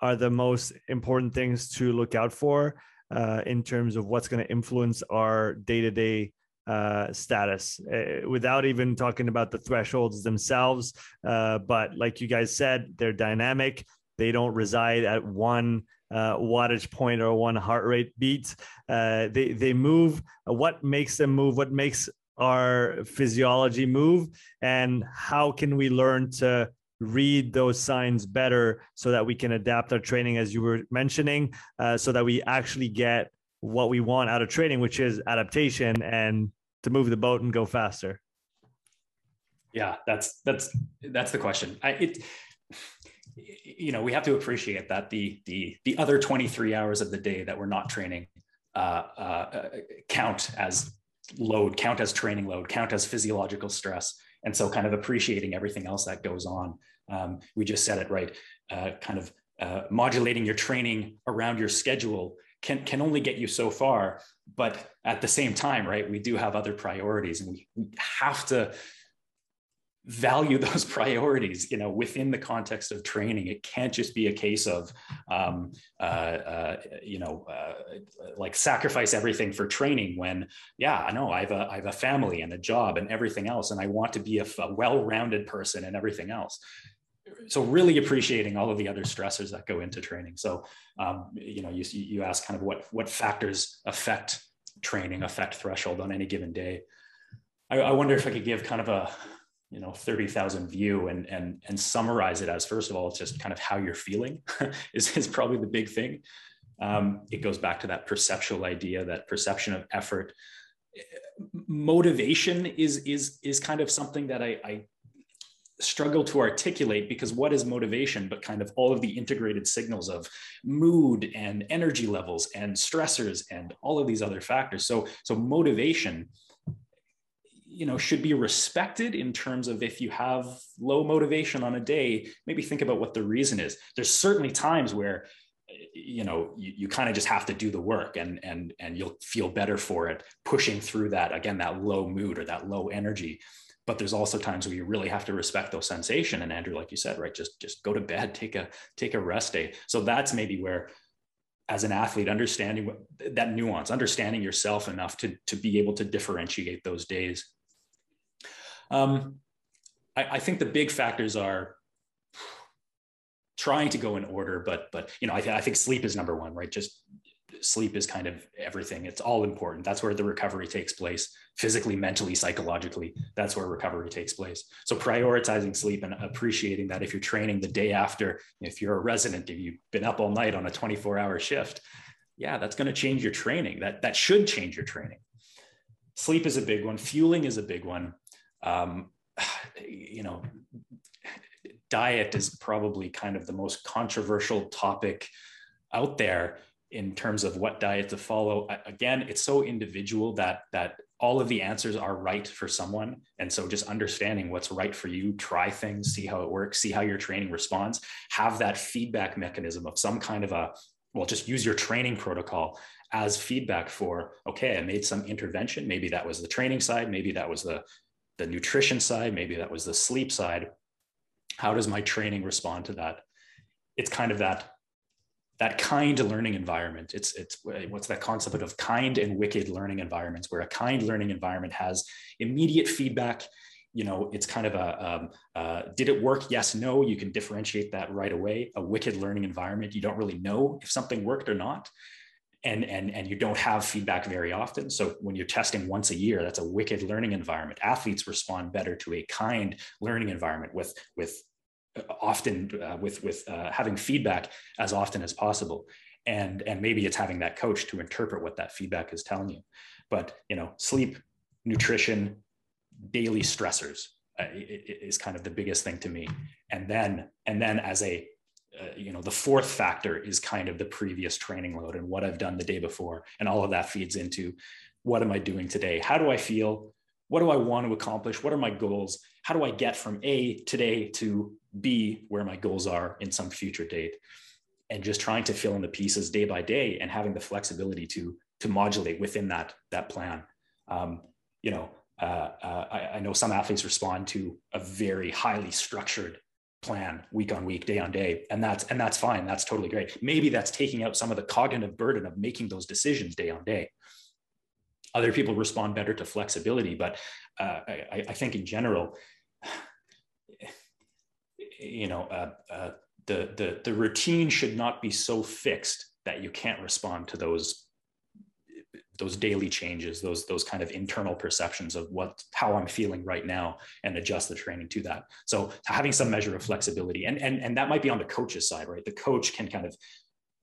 are the most important things to look out for uh, in terms of what's going to influence our day to day uh, status uh, without even talking about the thresholds themselves. Uh, but like you guys said, they're dynamic. They don't reside at one uh, wattage point or one heart rate beat. Uh, they they move. What makes them move? What makes our physiology move? And how can we learn to read those signs better so that we can adapt our training, as you were mentioning, uh, so that we actually get what we want out of training, which is adaptation and to move the boat and go faster. Yeah, that's that's that's the question. I, it you know we have to appreciate that the the the other 23 hours of the day that we're not training uh, uh, count as load count as training load count as physiological stress and so kind of appreciating everything else that goes on um, we just said it right uh, kind of uh, modulating your training around your schedule can can only get you so far but at the same time right we do have other priorities and we, we have to value those priorities you know within the context of training. It can't just be a case of um, uh, uh, you know uh, like sacrifice everything for training when yeah i know i have a i have a family and a job and everything else and i want to be a, a well-rounded person and everything else so really appreciating all of the other stressors that go into training. So um, you know you, you ask kind of what what factors affect training affect threshold on any given day. I, I wonder if i could give kind of a you know 30,000 view and and and summarize it as first of all it's just kind of how you're feeling is, is probably the big thing. Um, it goes back to that perceptual idea that perception of effort. Motivation is is is kind of something that I, I struggle to articulate because what is motivation but kind of all of the integrated signals of mood and energy levels and stressors and all of these other factors. So so motivation you know should be respected in terms of if you have low motivation on a day maybe think about what the reason is. There's certainly times where you know you, you kind of just have to do the work and and and you'll feel better for it pushing through that again that low mood or that low energy but there's also times where you really have to respect those sensation. And andrew like you said right just just go to bed take a take a rest day. So that's maybe where as an athlete understanding what, that nuance understanding yourself enough to to be able to differentiate those days. Um, I, I, think the big factors are trying to go in order, but but you know I, th- I think sleep is number one, right? Just sleep is kind of everything. It's all important. That's where the recovery takes place, physically, mentally, psychologically. That's where recovery takes place. So prioritizing sleep and appreciating that if you're training the day after, if you're a resident, if you've been up all night on a 24-hour shift, yeah, that's going to change your training. That that should change your training. Sleep is a big one. Fueling is a big one um, you know, diet is probably kind of the most controversial topic out there in terms of what diet to follow. Again it's so individual that that all of the answers are right for someone. And so just understanding what's right for you try things see how it works see how your training responds. Have that feedback mechanism of some kind of a well just use your training protocol as feedback for okay i made some intervention. Maybe that was the training side. Maybe that was the the nutrition side, maybe that was the sleep side. How does my training respond to that? It's kind of that that kind learning environment. It's it's what's that concept of kind and wicked learning environments, where a kind learning environment has immediate feedback. You know, it's kind of a um, uh, did it work? Yes, no. You can differentiate that right away. A wicked learning environment, you don't really know if something worked or not and and and you don't have feedback very often so when you're testing once a year that's a wicked learning environment athletes respond better to a kind learning environment with with uh, often uh, with with uh, having feedback as often as possible. And and maybe it's having that coach to interpret what that feedback is telling you. But you know sleep nutrition daily stressors uh, is kind of the biggest thing to me. And then and then as a uh, you know the fourth factor is kind of the previous training load and what i've done the day before. And all of that feeds into what am i doing today? How do i feel what do i want to accomplish? What are my goals? How do i get from a today to b where my goals are in some future date? And just trying to fill in the pieces day by day and having the flexibility to to modulate within that that plan. Um, you know uh, uh, I, I know some athletes respond to a very highly structured plan week on week day on day and that's and that's fine. That's totally great. Maybe that's taking out some of the cognitive burden of making those decisions day on day other people respond better to flexibility, but uh, I, I, think in general, you know, uh, uh, the the the routine should not be so fixed that you can't respond to those those daily changes those those kind of internal perceptions of what how i'm feeling right now and adjust the training to that. So having some measure of flexibility and and and that might be on the coach's side right? The coach can kind of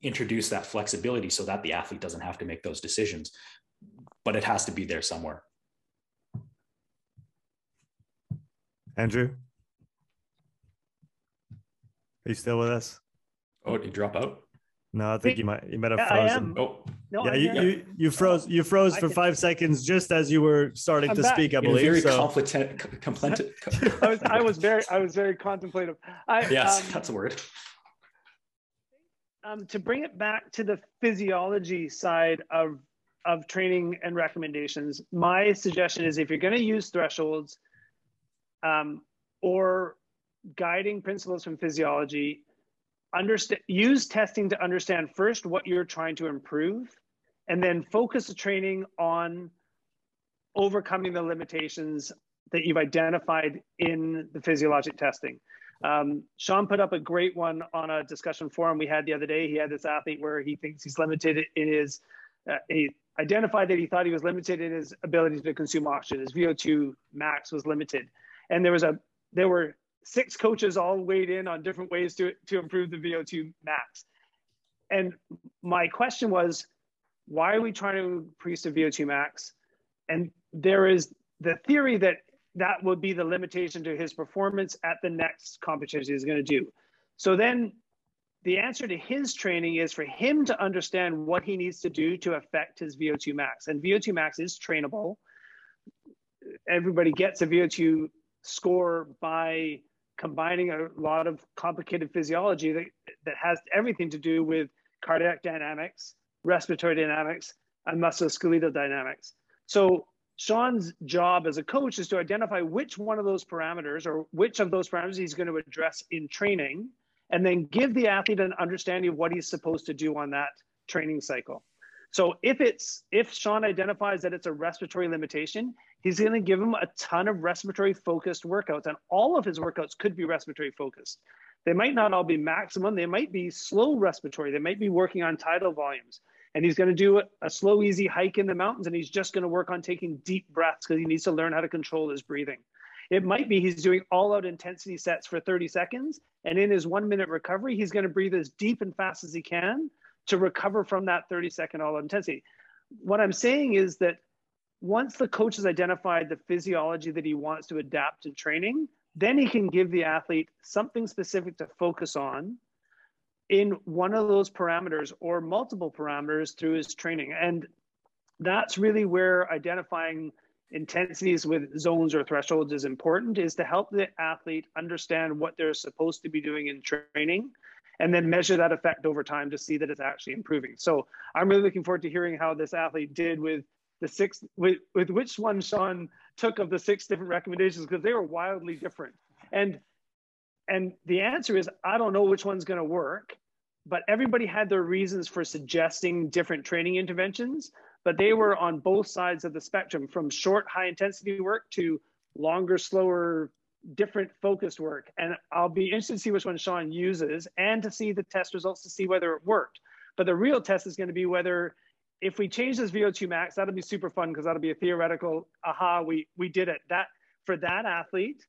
introduce that flexibility so that the athlete doesn't have to make those decisions but it has to be there somewhere andrew are you still with us oh did you drop out no, I think you might you might have frozen. Oh, no, yeah, you, you, you froze you froze for five seconds just as you were starting I'm to back. speak. I believe very so. competent. I was I was very I was very contemplative. I, yes, um, that's a word. Um, to bring it back to the physiology side of of training and recommendations, my suggestion is if you're going to use thresholds um, or guiding principles from physiology, understand use testing to understand first what you're trying to improve and then focus the training on overcoming the limitations that you've identified in the physiologic testing. Um, sean put up a great one on a discussion forum we had the other day. He had this athlete where he thinks he's limited in his uh, he identified that he thought he was limited in his ability to consume oxygen his vo2 max was limited and there was a there were six coaches all weighed in on different ways to, to improve the VO2 max. And my question was, why are we trying to increase the VO2 max? And there is the theory that that would be the limitation to his performance at the next competition he's going to do. So then the answer to his training is for him to understand what he needs to do to affect his VO2 max. And VO2 max is trainable. Everybody gets a VO2 score by combining a lot of complicated physiology that, that has everything to do with cardiac dynamics, respiratory dynamics, and musculoskeletal dynamics. So Sean's job as a coach is to identify which one of those parameters or which of those parameters he's going to address in training, and then give the athlete an understanding of what he's supposed to do on that training cycle. So if it's if Sean identifies that it's a respiratory limitation, he's going to give him a ton of respiratory focused workouts, and all of his workouts could be respiratory focused. They might not all be maximum. They might be slow respiratory. They might be working on tidal volumes. And he's going to do a slow, easy hike in the mountains, and he's just going to work on taking deep breaths because he needs to learn how to control his breathing. It might be he's doing all out intensity sets for 30 seconds. And in his one minute recovery, he's going to breathe as deep and fast as he can to recover from that 30 second all out intensity. What I'm saying is that once the coach has identified the physiology that he wants to adapt in training, then he can give the athlete something specific to focus on in one of those parameters or multiple parameters through his training. And that's really where identifying intensities with zones or thresholds is important is to help the athlete understand what they're supposed to be doing in training and then measure that effect over time to see that it's actually improving. So I'm really looking forward to hearing how this athlete did with the six, with, with which one Sean took of the six different recommendations because they were wildly different. And and the answer is I don't know which one's going to work, but everybody had their reasons for suggesting different training interventions, but they were on both sides of the spectrum from short high intensity work to longer slower different focused work. And I'll be interested to see which one Sean uses and to see the test results to see whether it worked. But the real test is going to be whether if we change this VO2 max, that'll be super fun because that'll be a theoretical, aha, we we did it. That for that athlete,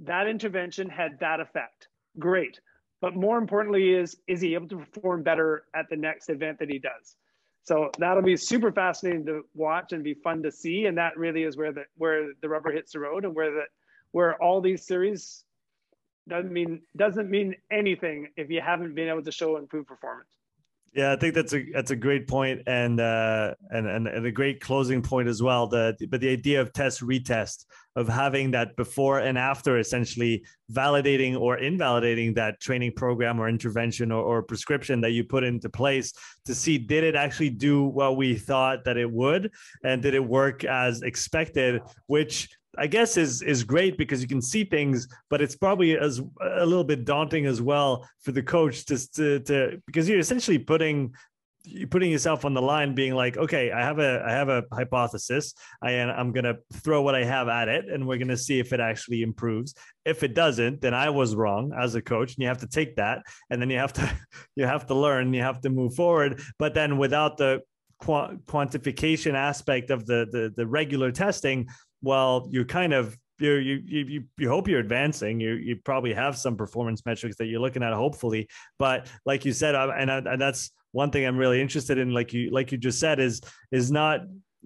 that intervention had that effect. Great. But more importantly is is he able to perform better at the next event that he does? So that'll be super fascinating to watch and be fun to see. And that really is where the where the rubber hits the road and where the where all these series doesn't mean doesn't mean anything if you haven't been able to show improved performance. Yeah, I think that's a that's a great point and uh, and, and and a great closing point as well. The but the idea of test retest of having that before and after, essentially validating or invalidating that training program or intervention or, or prescription that you put into place to see did it actually do what we thought that it would and did it work as expected, which I guess is is great because you can see things, but it's probably as a little bit daunting as well for the coach to to, to because you're essentially putting putting yourself on the line being like okay i have a i have a hypothesis. I i'm going to throw what i have at it and we're going to see if it actually improves. If it doesn't then i was wrong as a coach and you have to take that and then you have to you have to learn you have to move forward. But then without the quantification aspect of the, the the regular testing well you're kind of you you you you hope you're advancing. You you probably have some performance metrics that you're looking at, hopefully. But like you said, and, and that's one thing I'm really interested in, like you like you just said, is is not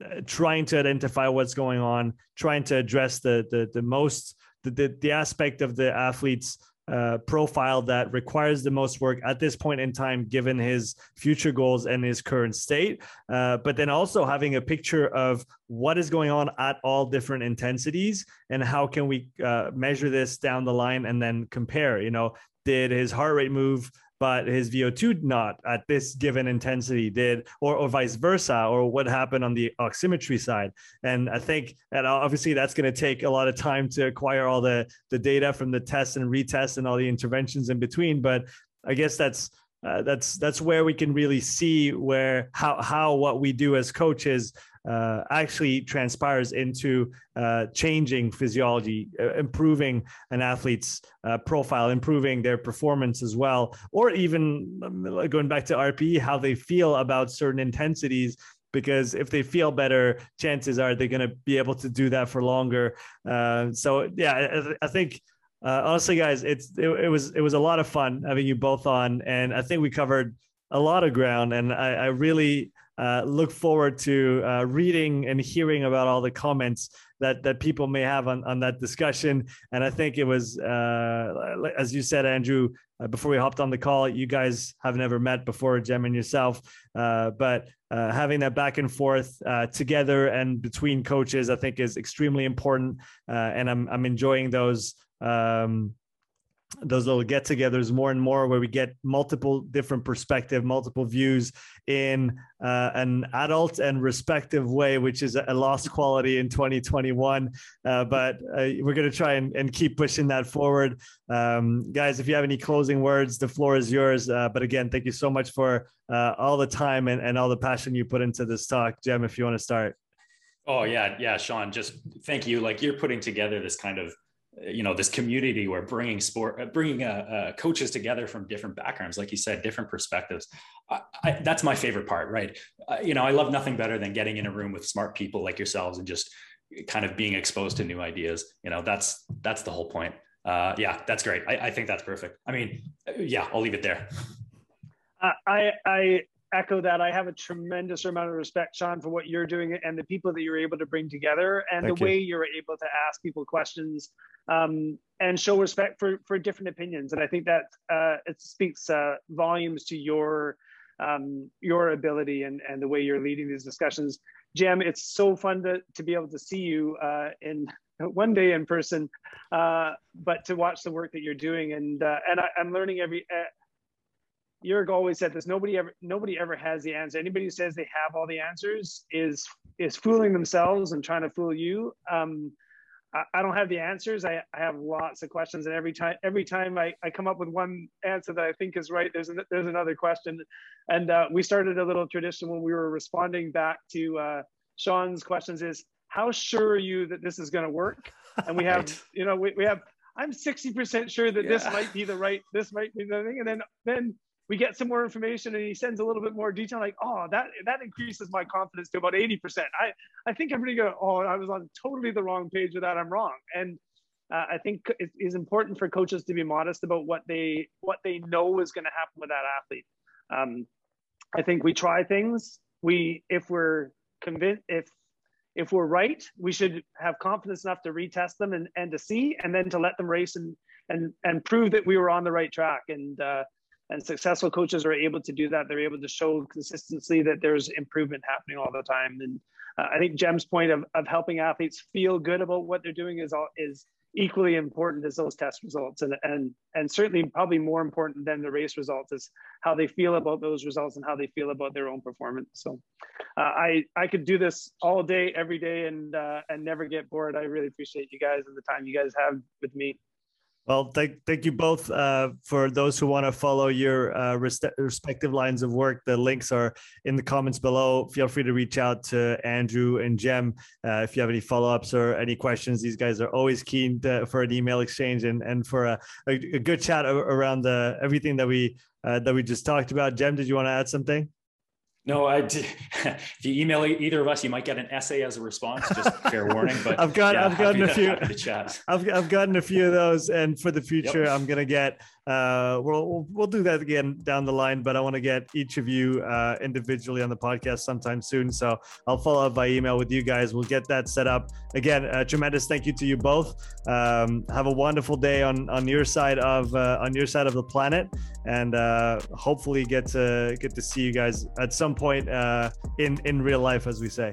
uh, trying to identify what's going on, trying to address the the the most the the, the aspect of the athlete's uh, profile that requires the most work at this point in time, given his future goals and his current state. Uh, but then also having a picture of what is going on at all different intensities and how can we uh, measure this down the line and then compare. You know, did his heart rate move but his VO2 not at this given intensity did, or, or vice versa, or what happened on the oximetry side. And I think, and obviously that's going to take a lot of time to acquire all the, the data from the tests and retests and all the interventions in between. But I guess that's, uh, that's that's where we can really see where how how what we do as coaches uh, actually transpires into uh, changing physiology, uh, improving an athlete's uh, profile, improving their performance as well, or even um, going back to RPE, how they feel about certain intensities. Because if they feel better, chances are they're going to be able to do that for longer. Uh, so yeah, I, I think uh, honestly, guys, it's it, it, was it was a lot of fun having you both on, and I think we covered a lot of ground, and I, I really uh, look forward to uh, reading and hearing about all the comments that that people may have on, on that discussion. And I think it was, uh, as you said, Andrew, uh, before we hopped on the call, you guys have never met before, Jem and yourself, uh, but having that back and forth together and between coaches, I think, is extremely important. and I'm I'm enjoying those. Um, those little get-togethers more and more where we get multiple different perspective multiple views in uh, an adult and respective way which is a lost quality in 2021 uh, but uh, we're going to try and, and, keep pushing that forward. Um, guys if you have any closing words the floor is yours. Uh, but again thank you so much for uh, all the time and, and all the passion you put into this talk. Jem if you want to start. Oh yeah yeah sean just thank you. Like you're putting together this kind of you know this community where bringing sport uh, bringing uh, uh, coaches together from different backgrounds like you said different perspectives. I, I, that's my favorite part right? Uh, you know i love nothing better than getting in a room with smart people like yourselves and just kind of being exposed to new ideas. You know that's that's the whole point. Uh, yeah that's great. I, I, think that's perfect. I mean yeah i'll leave it there. I i echo that. I have a tremendous amount of respect, Sean, for what you're doing and the people that you're able to bring together and Thank the you. way you're able to ask people questions um, and show respect for, for different opinions. And I think that uh, it speaks uh, volumes to your um, your ability and, and the way you're leading these discussions. Jem, it's so fun to, to be able to see you uh, in one day in person, uh, but to watch the work that you're doing. And, uh, and I, am learning every, Jurg always said this: nobody ever, nobody ever has the answer. Anybody who says they have all the answers is is fooling themselves and trying to fool you. Um, I, I, don't have the answers. I, I, have lots of questions, and every time every time I, I come up with one answer that I think is right, there's an, there's another question. And uh, we started a little tradition when we were responding back to uh, Sean's questions: is how sure are you that this is going to work? And we have, right. you know, we, we have I'm 60% sure that yeah. this might be the right, this might be the thing. And then, then we get some more information and he sends a little bit more detail like oh that that increases my confidence to about 80% i i think i'm pretty good. Oh i was on totally the wrong page with that. I'm wrong. And uh, i think it is important for coaches to be modest about what they what they know is going to happen with that athlete. Um, i think we try things. We if we're convinced if if we're right we should have confidence enough to retest them and, and to see and then to let them race and and and prove that we were on the right track. And uh, and successful coaches are able to do that. They're able to show consistently that there's improvement happening all the time. And uh, i think jem's point of, of helping athletes feel good about what they're doing is all is equally important as those test results. And and and certainly probably more important than the race results is how they feel about those results and how they feel about their own performance. So uh, i i could do this all day every day and uh, and never get bored. I really appreciate you guys and the time you guys have with me Well, thank, thank you both. Uh, for those who want to follow your uh, respective lines of work, the links are in the comments below. Feel free to reach out to Andrew and Jem uh, if you have any follow ups or any questions. These guys are always keen to, for an email exchange and, and for a, a, a good chat around the, everything that we uh, that we just talked about. Jem, did you want to add something? No, I did. if you email either of us, you might get an essay as a response. Just fair warning. But I've got, yeah, I've gotten a few. I've, I've gotten a few of those, and for the future, yep. I'm gonna get uh, we'll we'll do that again down the line, but I want to get each of you uh, individually on the podcast sometime soon. So I'll follow up by email with you guys. We'll get that set up. Again, uh, tremendous thank you to you both. Um, have a wonderful day on on your side of uh, on your side of the planet, and uh, hopefully get to get to see you guys at some point in in real life, as we say.